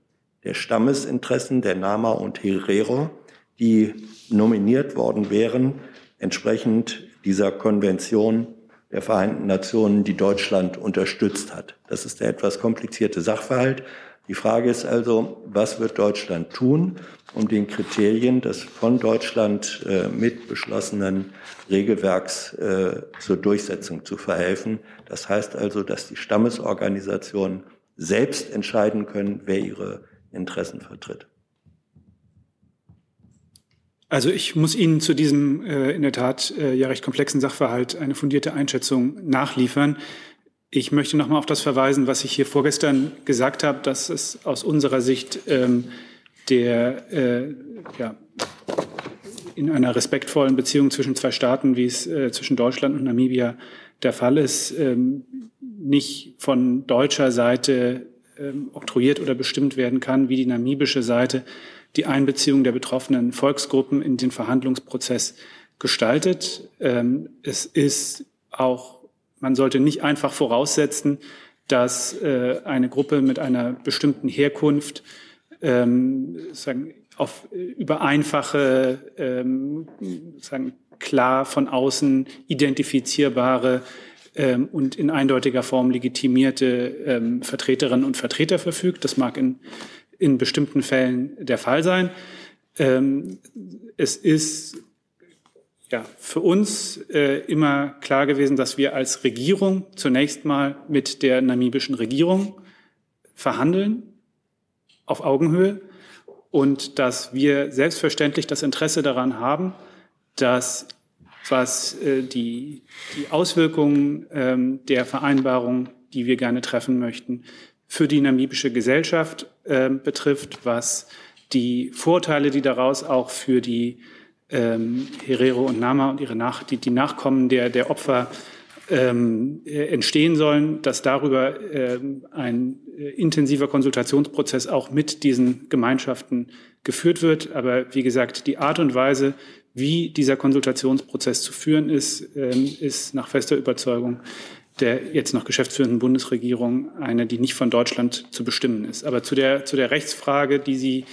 der Stammesinteressen der Nama und Herero, die nominiert worden wären, entsprechend dieser Konvention der Vereinten Nationen, die Deutschland unterstützt hat. Das ist der etwas komplizierte Sachverhalt. Die Frage ist also, was wird Deutschland tun, um den Kriterien des von Deutschland äh, mit beschlossenen Regelwerks äh, zur Durchsetzung zu verhelfen. Das heißt also, dass die Stammesorganisationen selbst entscheiden können, wer ihre Interessen vertritt. Also ich muss Ihnen zu diesem äh, in der Tat äh, ja recht komplexen Sachverhalt eine fundierte Einschätzung nachliefern. Ich möchte noch mal auf das verweisen, was ich hier vorgestern gesagt habe, dass es aus unserer Sicht ähm, der äh, ja, in einer respektvollen Beziehung zwischen zwei Staaten, wie es äh, zwischen Deutschland und Namibia der Fall ist, ähm, nicht von deutscher Seite ähm, oktroyiert oder bestimmt werden kann, wie die namibische Seite die Einbeziehung der betroffenen Volksgruppen in den Verhandlungsprozess gestaltet. Ähm, es ist auch, man sollte nicht einfach voraussetzen, dass äh, eine Gruppe mit einer bestimmten Herkunft ähm, sagen, auf, über einfache, ähm, sagen, klar von außen identifizierbare ähm, und in eindeutiger Form legitimierte ähm, Vertreterinnen und Vertreter verfügt. Das mag in, in bestimmten Fällen der Fall sein. Ähm, es ist ja, für uns äh, immer klar gewesen, dass wir als Regierung zunächst mal mit der namibischen Regierung verhandeln auf Augenhöhe und dass wir selbstverständlich das Interesse daran haben, dass was äh, die, die Auswirkungen ähm, der Vereinbarung, die wir gerne treffen möchten, für die namibische Gesellschaft äh, betrifft, was die Vorteile, die daraus auch für die ähm, Herero und Nama und ihre Nach die, die Nachkommen der, der Opfer ähm, äh, entstehen sollen, dass darüber ähm, ein äh, intensiver Konsultationsprozess auch mit diesen Gemeinschaften geführt wird. Aber wie gesagt, die Art und Weise, wie dieser Konsultationsprozess zu führen ist, ähm, ist nach fester Überzeugung der jetzt noch geschäftsführenden Bundesregierung eine, die nicht von Deutschland zu bestimmen ist. Aber zu der, zu der Rechtsfrage, die Sie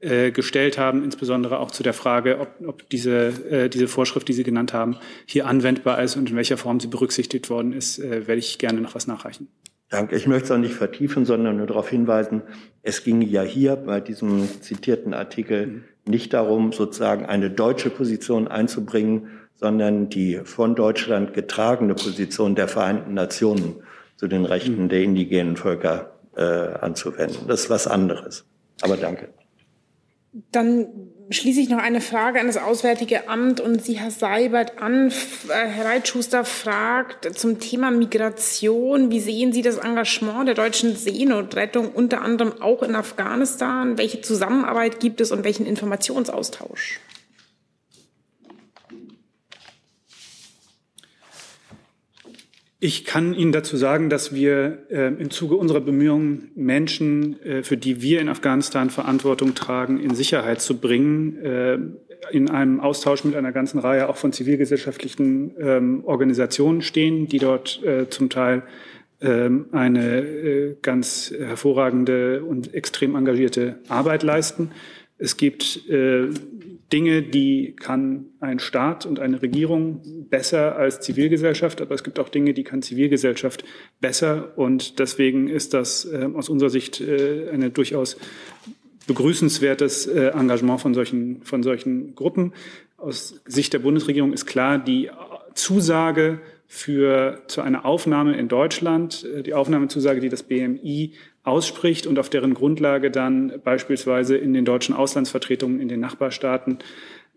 äh, gestellt haben, insbesondere auch zu der Frage, ob, ob diese, äh, diese Vorschrift, die Sie genannt haben, hier anwendbar ist und in welcher Form sie berücksichtigt worden ist, äh, werde ich gerne noch was nachreichen. Danke. Ich möchte es auch nicht vertiefen, sondern nur darauf hinweisen, es ging ja hier bei diesem zitierten Artikel mhm. Nicht darum, sozusagen eine deutsche Position einzubringen, sondern die von Deutschland getragene Position der Vereinten Nationen zu den Rechten mhm. der indigenen Völker äh, anzuwenden. Das ist was anderes. Aber danke. Dann schließe ich noch eine Frage an das Auswärtige Amt und Sie, Herr Seibert, an. Äh, Herr Reitschuster fragt zum Thema Migration. Wie sehen Sie das Engagement der deutschen Seenotrettung unter anderem auch in Afghanistan? Welche Zusammenarbeit gibt es und welchen Informationsaustausch? Ich kann Ihnen dazu sagen, dass wir äh, im Zuge unserer Bemühungen, Menschen, äh, für die wir in Afghanistan Verantwortung tragen, in Sicherheit zu bringen, äh, in einem Austausch mit einer ganzen Reihe auch von zivilgesellschaftlichen ähm, Organisationen stehen, die dort äh, zum Teil ähm, eine äh, ganz hervorragende und extrem engagierte Arbeit leisten. Es gibt äh, Dinge, die kann ein Staat und eine Regierung besser als Zivilgesellschaft, aber es gibt auch Dinge, die kann Zivilgesellschaft besser. Und deswegen ist das äh, aus unserer Sicht äh, eine durchaus begrüßenswertes äh, Engagement von solchen, von solchen Gruppen. Aus Sicht der Bundesregierung ist klar, die Zusage für, zu einer Aufnahme in Deutschland, äh, die Aufnahmezusage, die das BMI ausspricht und auf deren Grundlage dann beispielsweise in den deutschen Auslandsvertretungen in den Nachbarstaaten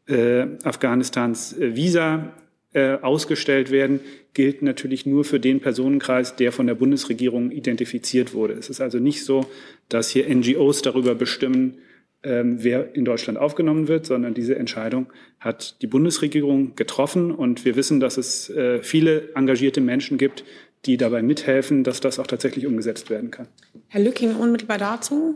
äh, Afghanistans äh, Visa äh, ausgestellt werden, gilt natürlich nur für den Personenkreis, der von der Bundesregierung identifiziert wurde. Es ist also nicht so, dass hier NGOs darüber bestimmen, ähm, wer in Deutschland aufgenommen wird, sondern diese Entscheidung hat die Bundesregierung getroffen. Und wir wissen, dass es äh, viele engagierte Menschen gibt, die dabei mithelfen, dass das auch tatsächlich umgesetzt werden kann. Herr Lücking, unmittelbar dazu.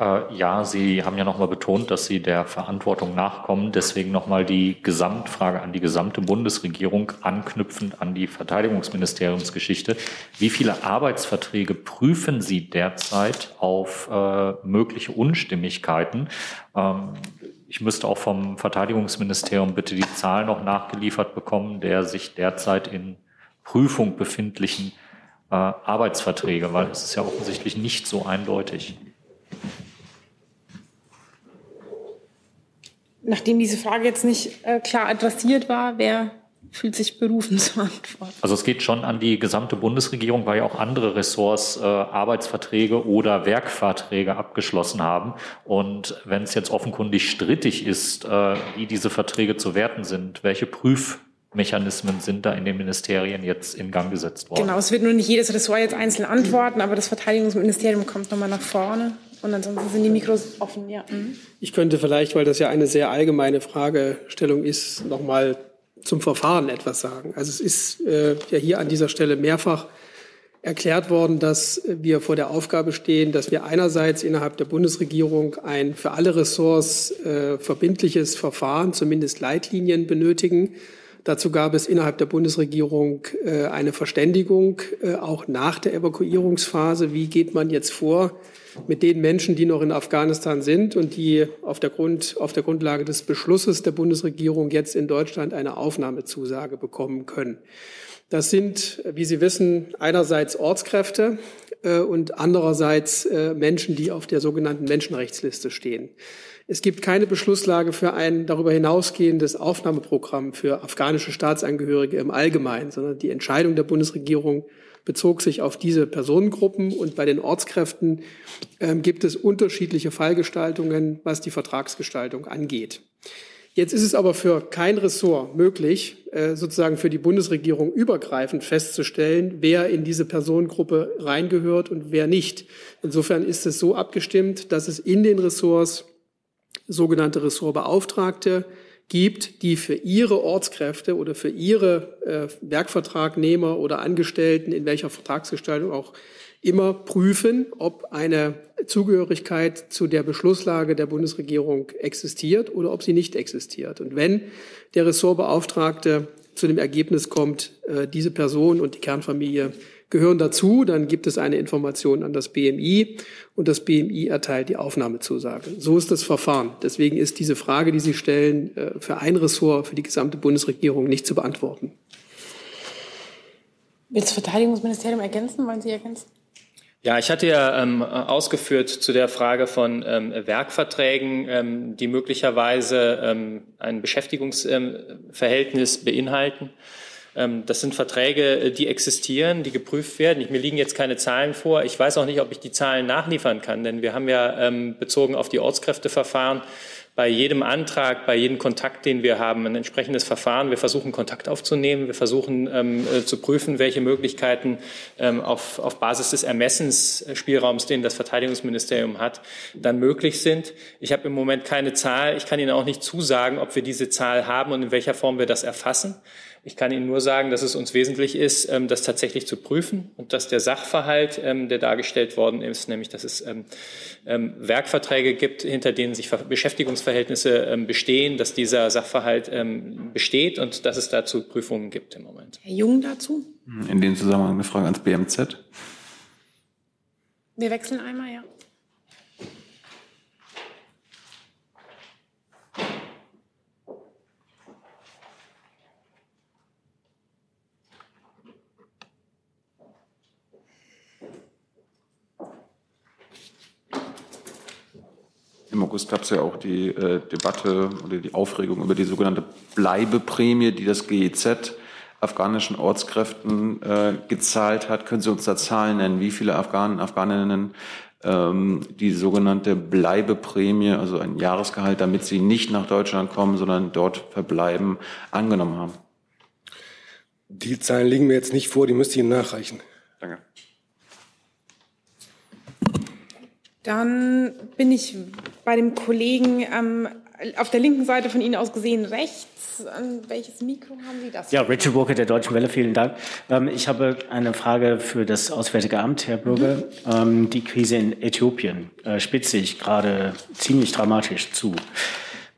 Äh, ja, Sie haben ja nochmal betont, dass Sie der Verantwortung nachkommen. Deswegen nochmal die Gesamtfrage an die gesamte Bundesregierung, anknüpfend an die Verteidigungsministeriumsgeschichte. Wie viele Arbeitsverträge prüfen Sie derzeit auf äh, mögliche Unstimmigkeiten? Ähm, ich müsste auch vom Verteidigungsministerium bitte die Zahl noch nachgeliefert bekommen, der sich derzeit in Prüfung befindlichen äh, Arbeitsverträge, weil es ist ja offensichtlich nicht so eindeutig. Nachdem diese Frage jetzt nicht äh, klar adressiert war, wer fühlt sich berufen zu antworten? Also es geht schon an die gesamte Bundesregierung, weil ja auch andere Ressorts äh, Arbeitsverträge oder Werkverträge abgeschlossen haben. Und wenn es jetzt offenkundig strittig ist, äh, wie diese Verträge zu werten sind, welche Prüf Mechanismen sind da in den Ministerien jetzt in Gang gesetzt worden? Genau, es wird nur nicht jedes Ressort jetzt einzeln antworten, aber das Verteidigungsministerium kommt nochmal nach vorne. Und ansonsten sind die Mikros offen, ja. Mhm. Ich könnte vielleicht, weil das ja eine sehr allgemeine Fragestellung ist, nochmal zum Verfahren etwas sagen. Also es ist äh, ja hier an dieser Stelle mehrfach erklärt worden, dass wir vor der Aufgabe stehen, dass wir einerseits innerhalb der Bundesregierung ein für alle Ressorts äh, verbindliches Verfahren, zumindest Leitlinien benötigen, Dazu gab es innerhalb der Bundesregierung äh, eine Verständigung, äh, auch nach der Evakuierungsphase. Wie geht man jetzt vor mit den Menschen, die noch in Afghanistan sind und die auf der, Grund, auf der Grundlage des Beschlusses der Bundesregierung jetzt in Deutschland eine Aufnahmezusage bekommen können? Das sind, wie Sie wissen, einerseits Ortskräfte äh, und andererseits Menschen, die auf der sogenannten Menschenrechtsliste stehen. Es gibt keine Beschlusslage für ein darüber hinausgehendes Aufnahmeprogramm für afghanische Staatsangehörige im Allgemeinen, sondern die Entscheidung der Bundesregierung bezog sich auf diese Personengruppen und bei den Ortskräften äh, gibt es unterschiedliche Fallgestaltungen, was die Vertragsgestaltung angeht. Jetzt ist es aber für kein Ressort möglich, äh, sozusagen für die Bundesregierung übergreifend festzustellen, wer in diese Personengruppe reingehört und wer nicht. Insofern ist es so abgestimmt, dass es in den Ressorts sogenannte Ressortbeauftragte gibt, die für ihre Ortskräfte oder für ihre äh, Werkvertragnehmer oder Angestellten in welcher Vertragsgestaltung auch immer prüfen, ob eine Zugehörigkeit zu der Beschlusslage der Bundesregierung existiert oder ob sie nicht existiert. Und wenn der Ressortbeauftragte zu dem Ergebnis kommt, äh, diese Person und die Kernfamilie gehören dazu, dann gibt es eine Information an das BMI und das BMI erteilt die Aufnahmezusage. So ist das Verfahren. Deswegen ist diese Frage, die Sie stellen, äh, für ein Ressort, für die gesamte Bundesregierung nicht zu beantworten. Will das Verteidigungsministerium ergänzen? Wollen Sie ergänzen? Ja, ich hatte ja ähm, ausgeführt zu der Frage von ähm, Werkverträgen, ähm, die möglicherweise ähm, ein Beschäftigungsverhältnis ähm, beinhalten. Ähm, das sind Verträge, äh, die existieren, die geprüft werden. mir liegen jetzt keine Zahlen vor. Ich weiß auch nicht, ob ich die Zahlen nachliefern kann, denn wir haben ja ähm, bezogen auf die Ortskräfteverfahren bei jedem Antrag, bei jedem Kontakt, den wir haben, ein entsprechendes Verfahren. Wir versuchen Kontakt aufzunehmen. Wir versuchen ähm, äh, zu prüfen, welche Möglichkeiten ähm, auf, auf Basis des Ermessensspielraums, den das Verteidigungsministerium hat, dann möglich sind. Ich habe im Moment keine Zahl. Ich kann Ihnen auch nicht zusagen, ob wir diese Zahl haben und in welcher Form wir das erfassen. Ich kann Ihnen nur sagen, dass es uns wesentlich ist, ähm, das tatsächlich zu prüfen und dass der Sachverhalt, ähm, der dargestellt worden ist, nämlich dass es ähm, Werkverträge gibt, hinter denen sich Beschäftigungsverhältnisse bestehen, dass dieser Sachverhalt besteht und dass es dazu Prüfungen gibt im Moment. Herr Jung dazu? In dem Zusammenhang eine Frage ans BMZ. Wir wechseln einmal, ja. Im August gab es ja auch die äh, Debatte oder die Aufregung über die sogenannte Bleibeprämie, die das GEZ afghanischen Ortskräften äh, gezahlt hat. Können Sie uns da Zahlen nennen, wie viele Afghanen, Afghaninnen ähm, die sogenannte Bleibeprämie, also ein Jahresgehalt, damit sie nicht nach Deutschland kommen, sondern dort verbleiben, angenommen haben? Die Zahlen liegen mir jetzt nicht vor, die müsste ich Ihnen nachreichen. Danke. Dann bin ich bei dem Kollegen ähm, auf der linken Seite von Ihnen aus gesehen rechts. An welches Mikro haben Sie das? Ja, Richard Walker der Deutschen Welle, vielen Dank. Ähm, ich habe eine Frage für das Auswärtige Amt, Herr Bürger. Mhm. Ähm, die Krise in Äthiopien äh, spitzt sich gerade ziemlich dramatisch zu.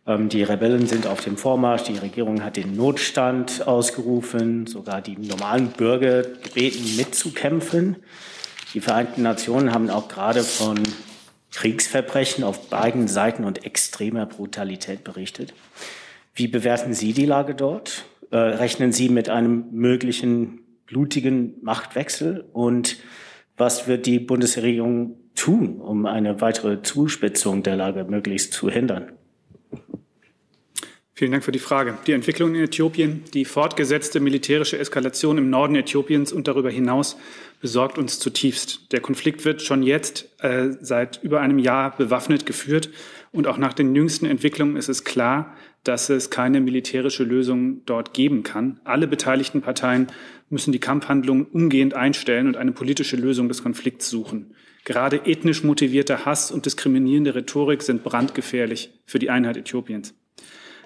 Ähm, die Rebellen sind auf dem Vormarsch, die Regierung hat den Notstand ausgerufen, sogar die normalen Bürger gebeten, mitzukämpfen. Die Vereinten Nationen haben auch gerade von Kriegsverbrechen auf beiden Seiten und extremer Brutalität berichtet. Wie bewerten Sie die Lage dort? Äh, rechnen Sie mit einem möglichen blutigen Machtwechsel? Und was wird die Bundesregierung tun, um eine weitere Zuspitzung der Lage möglichst zu hindern? Vielen Dank für die Frage. Die Entwicklung in Äthiopien, die fortgesetzte militärische Eskalation im Norden Äthiopiens und darüber hinaus besorgt uns zutiefst. Der Konflikt wird schon jetzt äh, seit über einem Jahr bewaffnet geführt und auch nach den jüngsten Entwicklungen ist es klar, dass es keine militärische Lösung dort geben kann. Alle beteiligten Parteien müssen die Kampfhandlungen umgehend einstellen und eine politische Lösung des Konflikts suchen. Gerade ethnisch motivierter Hass und diskriminierende Rhetorik sind brandgefährlich für die Einheit Äthiopiens.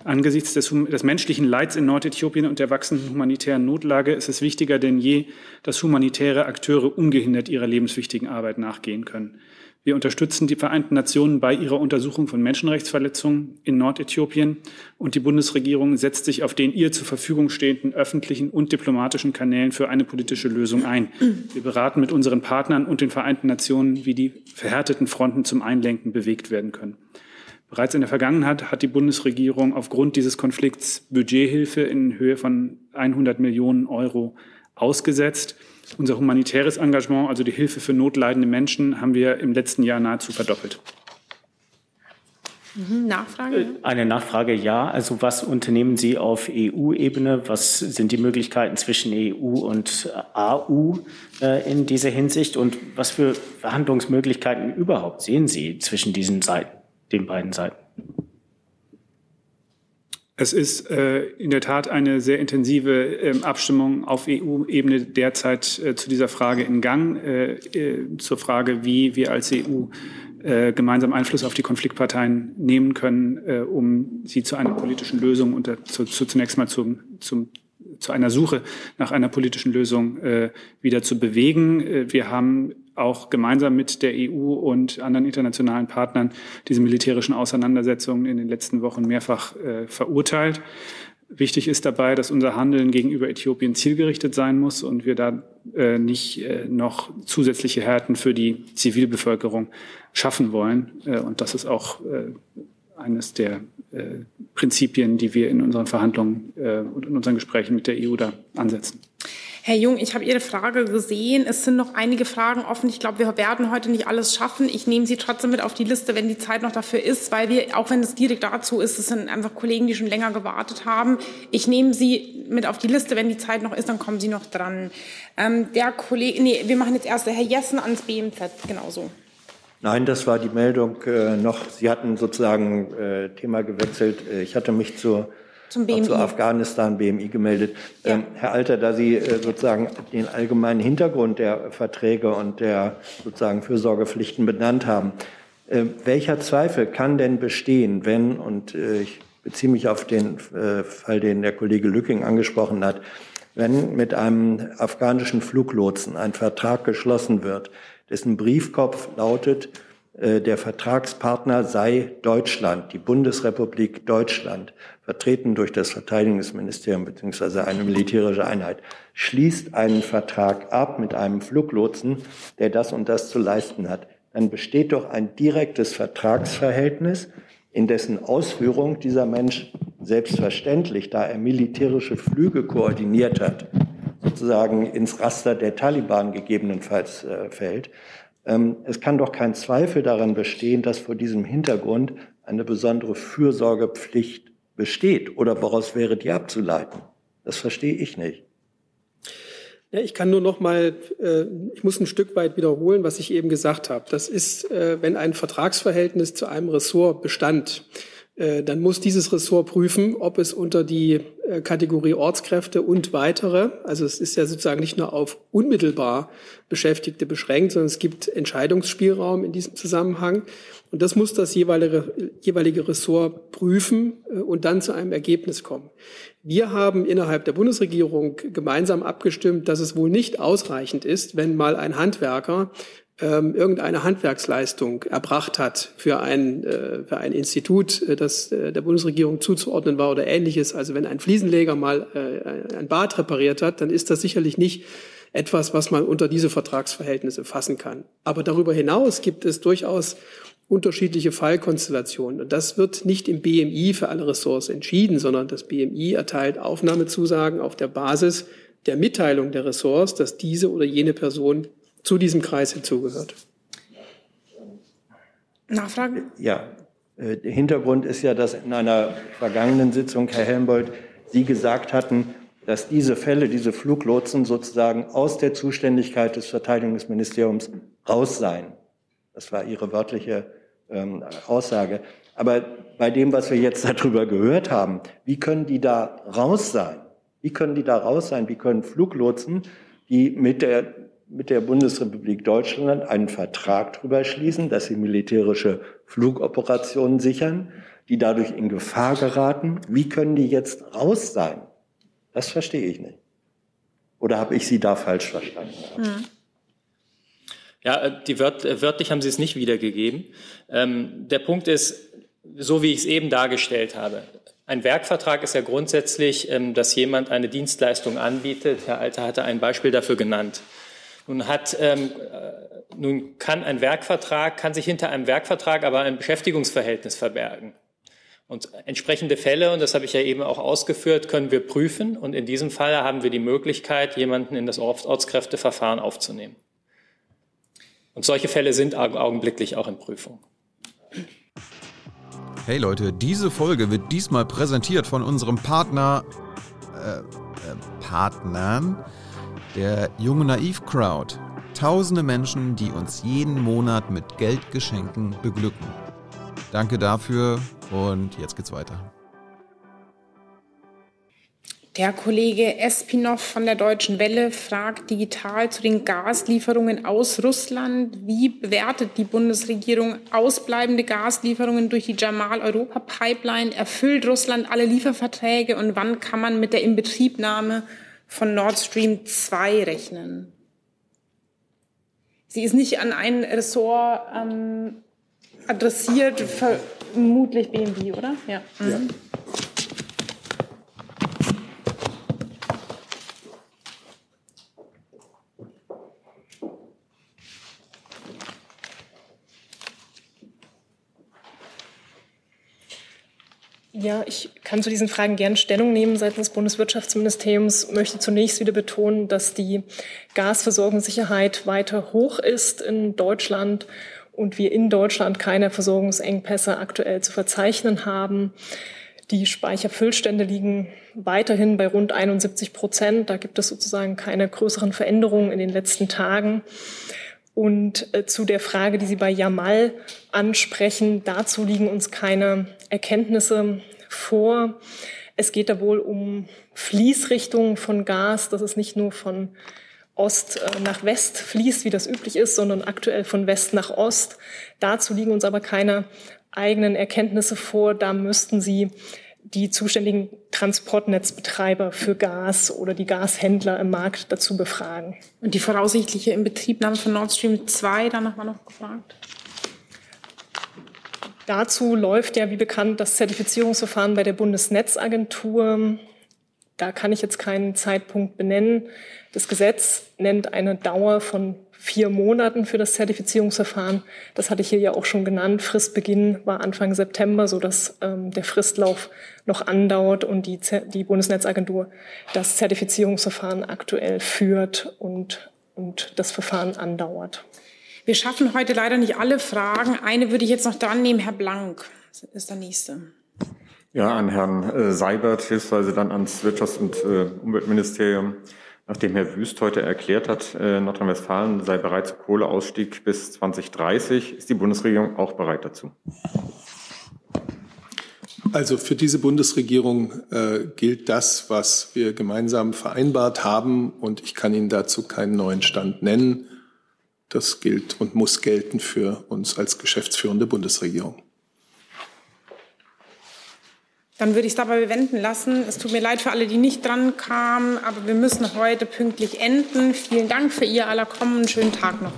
Angesichts des, des, menschlichen Leids in Nordäthiopien und der wachsenden humanitären Notlage ist es wichtiger denn je, dass humanitäre Akteure ungehindert ihrer lebenswichtigen Arbeit nachgehen können. Wir unterstützen die Vereinten Nationen bei ihrer Untersuchung von Menschenrechtsverletzungen in Nordäthiopien und die Bundesregierung setzt sich auf den ihr zur Verfügung stehenden öffentlichen und diplomatischen Kanälen für eine politische Lösung ein. Wir beraten mit unseren Partnern und den Vereinten Nationen, wie die verhärteten Fronten zum Einlenken bewegt werden können. Bereits in der Vergangenheit hat die Bundesregierung aufgrund dieses Konflikts Budgethilfe in Höhe von 100 Millionen Euro ausgesetzt. Unser humanitäres Engagement, also die Hilfe für notleidende Menschen, haben wir im letzten Jahr nahezu verdoppelt. Mhm, Nachfrage? Äh, eine Nachfrage, ja. Also was unternehmen Sie auf EU-Ebene? Was sind die Möglichkeiten zwischen EU und AU äh, in dieser Hinsicht? Und was für Verhandlungsmöglichkeiten überhaupt sehen Sie zwischen diesen Seiten? Den beiden Seiten? Es ist äh, in der Tat eine sehr intensive äh, Abstimmung auf EU-Ebene derzeit äh, zu dieser Frage in Gang, äh, äh, zur Frage, wie wir als EU äh, gemeinsam Einfluss auf die Konfliktparteien nehmen können, um sie zu einer politischen Lösung und zu, zu, zunächst mal zum, zum, zu einer Suche nach einer politischen Lösung wieder zu bewegen. Wir haben auch gemeinsam mit der EU und anderen internationalen Partnern diese militärischen Auseinandersetzungen in den letzten Wochen mehrfach äh, verurteilt. Wichtig ist dabei, dass unser Handeln gegenüber Äthiopien zielgerichtet sein muss und wir da äh, nicht äh, noch zusätzliche Härten für die Zivilbevölkerung schaffen wollen. Äh, und das ist auch äh, eines der äh, Prinzipien, die wir in unseren Verhandlungen äh, und in unseren Gesprächen mit der EU da ansetzen. Herr Jung, ich habe Ihre Frage gesehen. Es sind noch einige Fragen offen. Ich glaube, wir werden heute nicht alles schaffen. Ich nehme Sie trotzdem mit auf die Liste, wenn die Zeit noch dafür ist, weil wir, auch wenn es direkt dazu ist, es sind einfach Kollegen, die schon länger gewartet haben. Ich nehme Sie mit auf die Liste, wenn die Zeit noch ist, dann kommen Sie noch dran. Ähm, der Kollege, nee, wir machen jetzt erst Herr Jessen ans BMZ, genauso. Nein, das war die Meldung äh, noch. Sie hatten sozusagen äh, Thema gewechselt. Äh, ich hatte mich zur zum BMI. zu Afghanistan, BMI gemeldet. Ja. Ähm, Herr Alter, da Sie äh, sozusagen den allgemeinen Hintergrund der Verträge und der sozusagen Fürsorgepflichten benannt haben, äh, welcher Zweifel kann denn bestehen, wenn, und äh, ich beziehe mich auf den äh, Fall, den der Kollege Lücking angesprochen hat, wenn mit einem afghanischen Fluglotsen ein Vertrag geschlossen wird, dessen Briefkopf lautet, äh, der Vertragspartner sei Deutschland, die Bundesrepublik Deutschland, vertreten durch das Verteidigungsministerium bzw. eine militärische Einheit, schließt einen Vertrag ab mit einem Fluglotsen, der das und das zu leisten hat, dann besteht doch ein direktes Vertragsverhältnis, in dessen Ausführung dieser Mensch selbstverständlich, da er militärische Flüge koordiniert hat, sozusagen ins Raster der Taliban gegebenenfalls äh, fällt. Ähm, es kann doch kein Zweifel daran bestehen, dass vor diesem Hintergrund eine besondere Fürsorgepflicht besteht. Oder woraus wäre die abzuleiten? Das verstehe ich nicht. Ja, ich kann nur noch mal, äh, ich muss ein Stück weit wiederholen, was ich eben gesagt habe. Das ist, äh, wenn ein Vertragsverhältnis zu einem Ressort bestand, dann muss dieses Ressort prüfen, ob es unter die äh, Kategorie Ortskräfte und weitere, also es ist ja sozusagen nicht nur auf unmittelbar Beschäftigte beschränkt, sondern es gibt Entscheidungsspielraum in diesem Zusammenhang. Und das muss das jeweilige, jeweilige Ressort prüfen äh, und dann zu einem Ergebnis kommen. Wir haben innerhalb der Bundesregierung gemeinsam abgestimmt, dass es wohl nicht ausreichend ist, wenn mal ein Handwerker ähm, irgendeine Handwerksleistung erbracht hat für ein, äh, für ein Institut, äh, das äh, der Bundesregierung zuzuordnen war oder ähnliches. Also wenn ein Fliesenleger mal äh, ein Bad repariert hat, dann ist das sicherlich nicht etwas, was man unter diese Vertragsverhältnisse fassen kann. Aber darüber hinaus gibt es durchaus unterschiedliche Fallkonstellationen. Und das wird nicht im BMI für alle Ressorts entschieden, sondern das BMI erteilt Aufnahmezusagen auf der Basis der Mitteilung der Ressorts, dass diese oder jene Person zu diesem Kreis hinzugehört. Nachfrage? Ja, äh, der Hintergrund ist ja, dass in einer vergangenen Sitzung, Herr Helmbold, Sie gesagt hatten, dass diese Fälle, diese Fluglotsen sozusagen aus der Zuständigkeit des Verteidigungsministeriums raus seien. Das war Ihre wörtliche ähm, Aussage. Aber bei dem, was wir jetzt darüber gehört haben, wie können die da raus sein? Wie können die da raus sein? Wie können Fluglotsen, die mit der mit der Bundesrepublik Deutschland einen Vertrag darüber schließen, dass sie militärische Flugoperationen sichern, die dadurch in Gefahr geraten. Wie können die jetzt raus sein? Das verstehe ich nicht. Oder habe ich Sie da falsch verstanden? Hm. Ja, äh, die wört, äh, wörtlich haben Sie es nicht wiedergegeben. Ähm, der Punkt ist, so wie ich es eben dargestellt habe. Ein Werkvertrag ist ja grundsätzlich, ähm, dass jemand eine Dienstleistung anbietet. Herr Alter hatte ein Beispiel dafür genannt. Nun hat, ähm, äh, nun kann ein Werkvertrag, kann sich hinter einem Werkvertrag aber ein Beschäftigungsverhältnis verbergen. Und entsprechende Fälle, und das habe ich ja eben auch ausgeführt, können wir prüfen. Und in diesem Fall haben wir die Möglichkeit, jemanden in das Ortskräfteverfahren aufzunehmen. Und solche Fälle sind augenblicklich auch in Prüfung. Hey Leute, diese Folge wird diesmal präsentiert von unserem Partner, äh, äh, Partnern der Junge Naiv Crowd. Tausende Menschen, die uns jeden Monat mit Geldgeschenken beglücken. Danke dafür und jetzt geht's weiter. Der Kollege Espinoff von der Deutschen Welle fragt digital zu den Gaslieferungen aus Russland. Wie bewertet die Bundesregierung ausbleibende Gaslieferungen durch die Jamal-Europa-Pipeline? Erfüllt Russland alle Lieferverträge und wann kann man mit der Inbetriebnahme von Nord Stream 2 rechnen? Sie ist nicht an ein Ressort ähm, adressiert, vermutlich BMW, oder? Ja. Mhm. ja. Ja, ich kann zu diesen Fragen gern Stellung nehmen seitens des Bundeswirtschaftsministeriums, möchte zunächst wieder betonen, dass die Gasversorgungssicherheit weiter hoch ist in Deutschland und wir in Deutschland keine Versorgungsengpässe aktuell zu verzeichnen haben. Die Speicherfüllstände liegen weiterhin bei rund 71 Prozent. Da gibt es sozusagen keine größeren Veränderungen in den letzten Tagen. Und äh, zu der Frage, die Sie bei Jamal ansprechen, dazu liegen uns keine Erkenntnisse vor. Es geht da wohl um Fließrichtungen von Gas, dass es nicht nur von Ost äh, nach West fließt, wie das üblich ist, sondern aktuell von West nach Ost. Dazu liegen uns aber keine eigenen Erkenntnisse vor. Da müssten Sie die zuständigen Transportnetzbetreiber für Gas oder die Gashändler im Markt dazu befragen. Und die voraussichtliche Inbetriebnahme von Nord Stream 2, da nochmal noch gefragt? Dazu läuft ja, wie bekannt, das Zertifizierungsverfahren bei der Bundesnetzagentur. Da kann ich jetzt keinen Zeitpunkt benennen. Das Gesetz nennt eine Dauer von vier Monaten für das Zertifizierungsverfahren. Das hatte ich hier ja auch schon genannt. Fristbeginn war Anfang September, so dass ähm, der Fristlauf noch andauert und die, die Bundesnetzagentur das Zertifizierungsverfahren aktuell führt und, und das Verfahren andauert. Wir schaffen heute leider nicht alle Fragen. Eine würde ich jetzt noch dran nehmen. Herr Blank ist der Nächste. Ja, an Herrn äh, Seibert, hilfsweise dann ans Wirtschafts- und äh, Umweltministerium. Nachdem Herr Wüst heute erklärt hat, äh, Nordrhein-Westfalen sei bereit zum Kohleausstieg bis 2030, ist die Bundesregierung auch bereit dazu? Also für diese Bundesregierung äh, gilt das, was wir gemeinsam vereinbart haben, und ich kann Ihnen dazu keinen neuen Stand nennen. Das gilt und muss gelten für uns als geschäftsführende Bundesregierung. Dann würde ich es dabei bewenden lassen. Es tut mir leid für alle, die nicht dran kamen, aber wir müssen heute pünktlich enden. Vielen Dank für Ihr aller Kommen. Schönen Tag noch.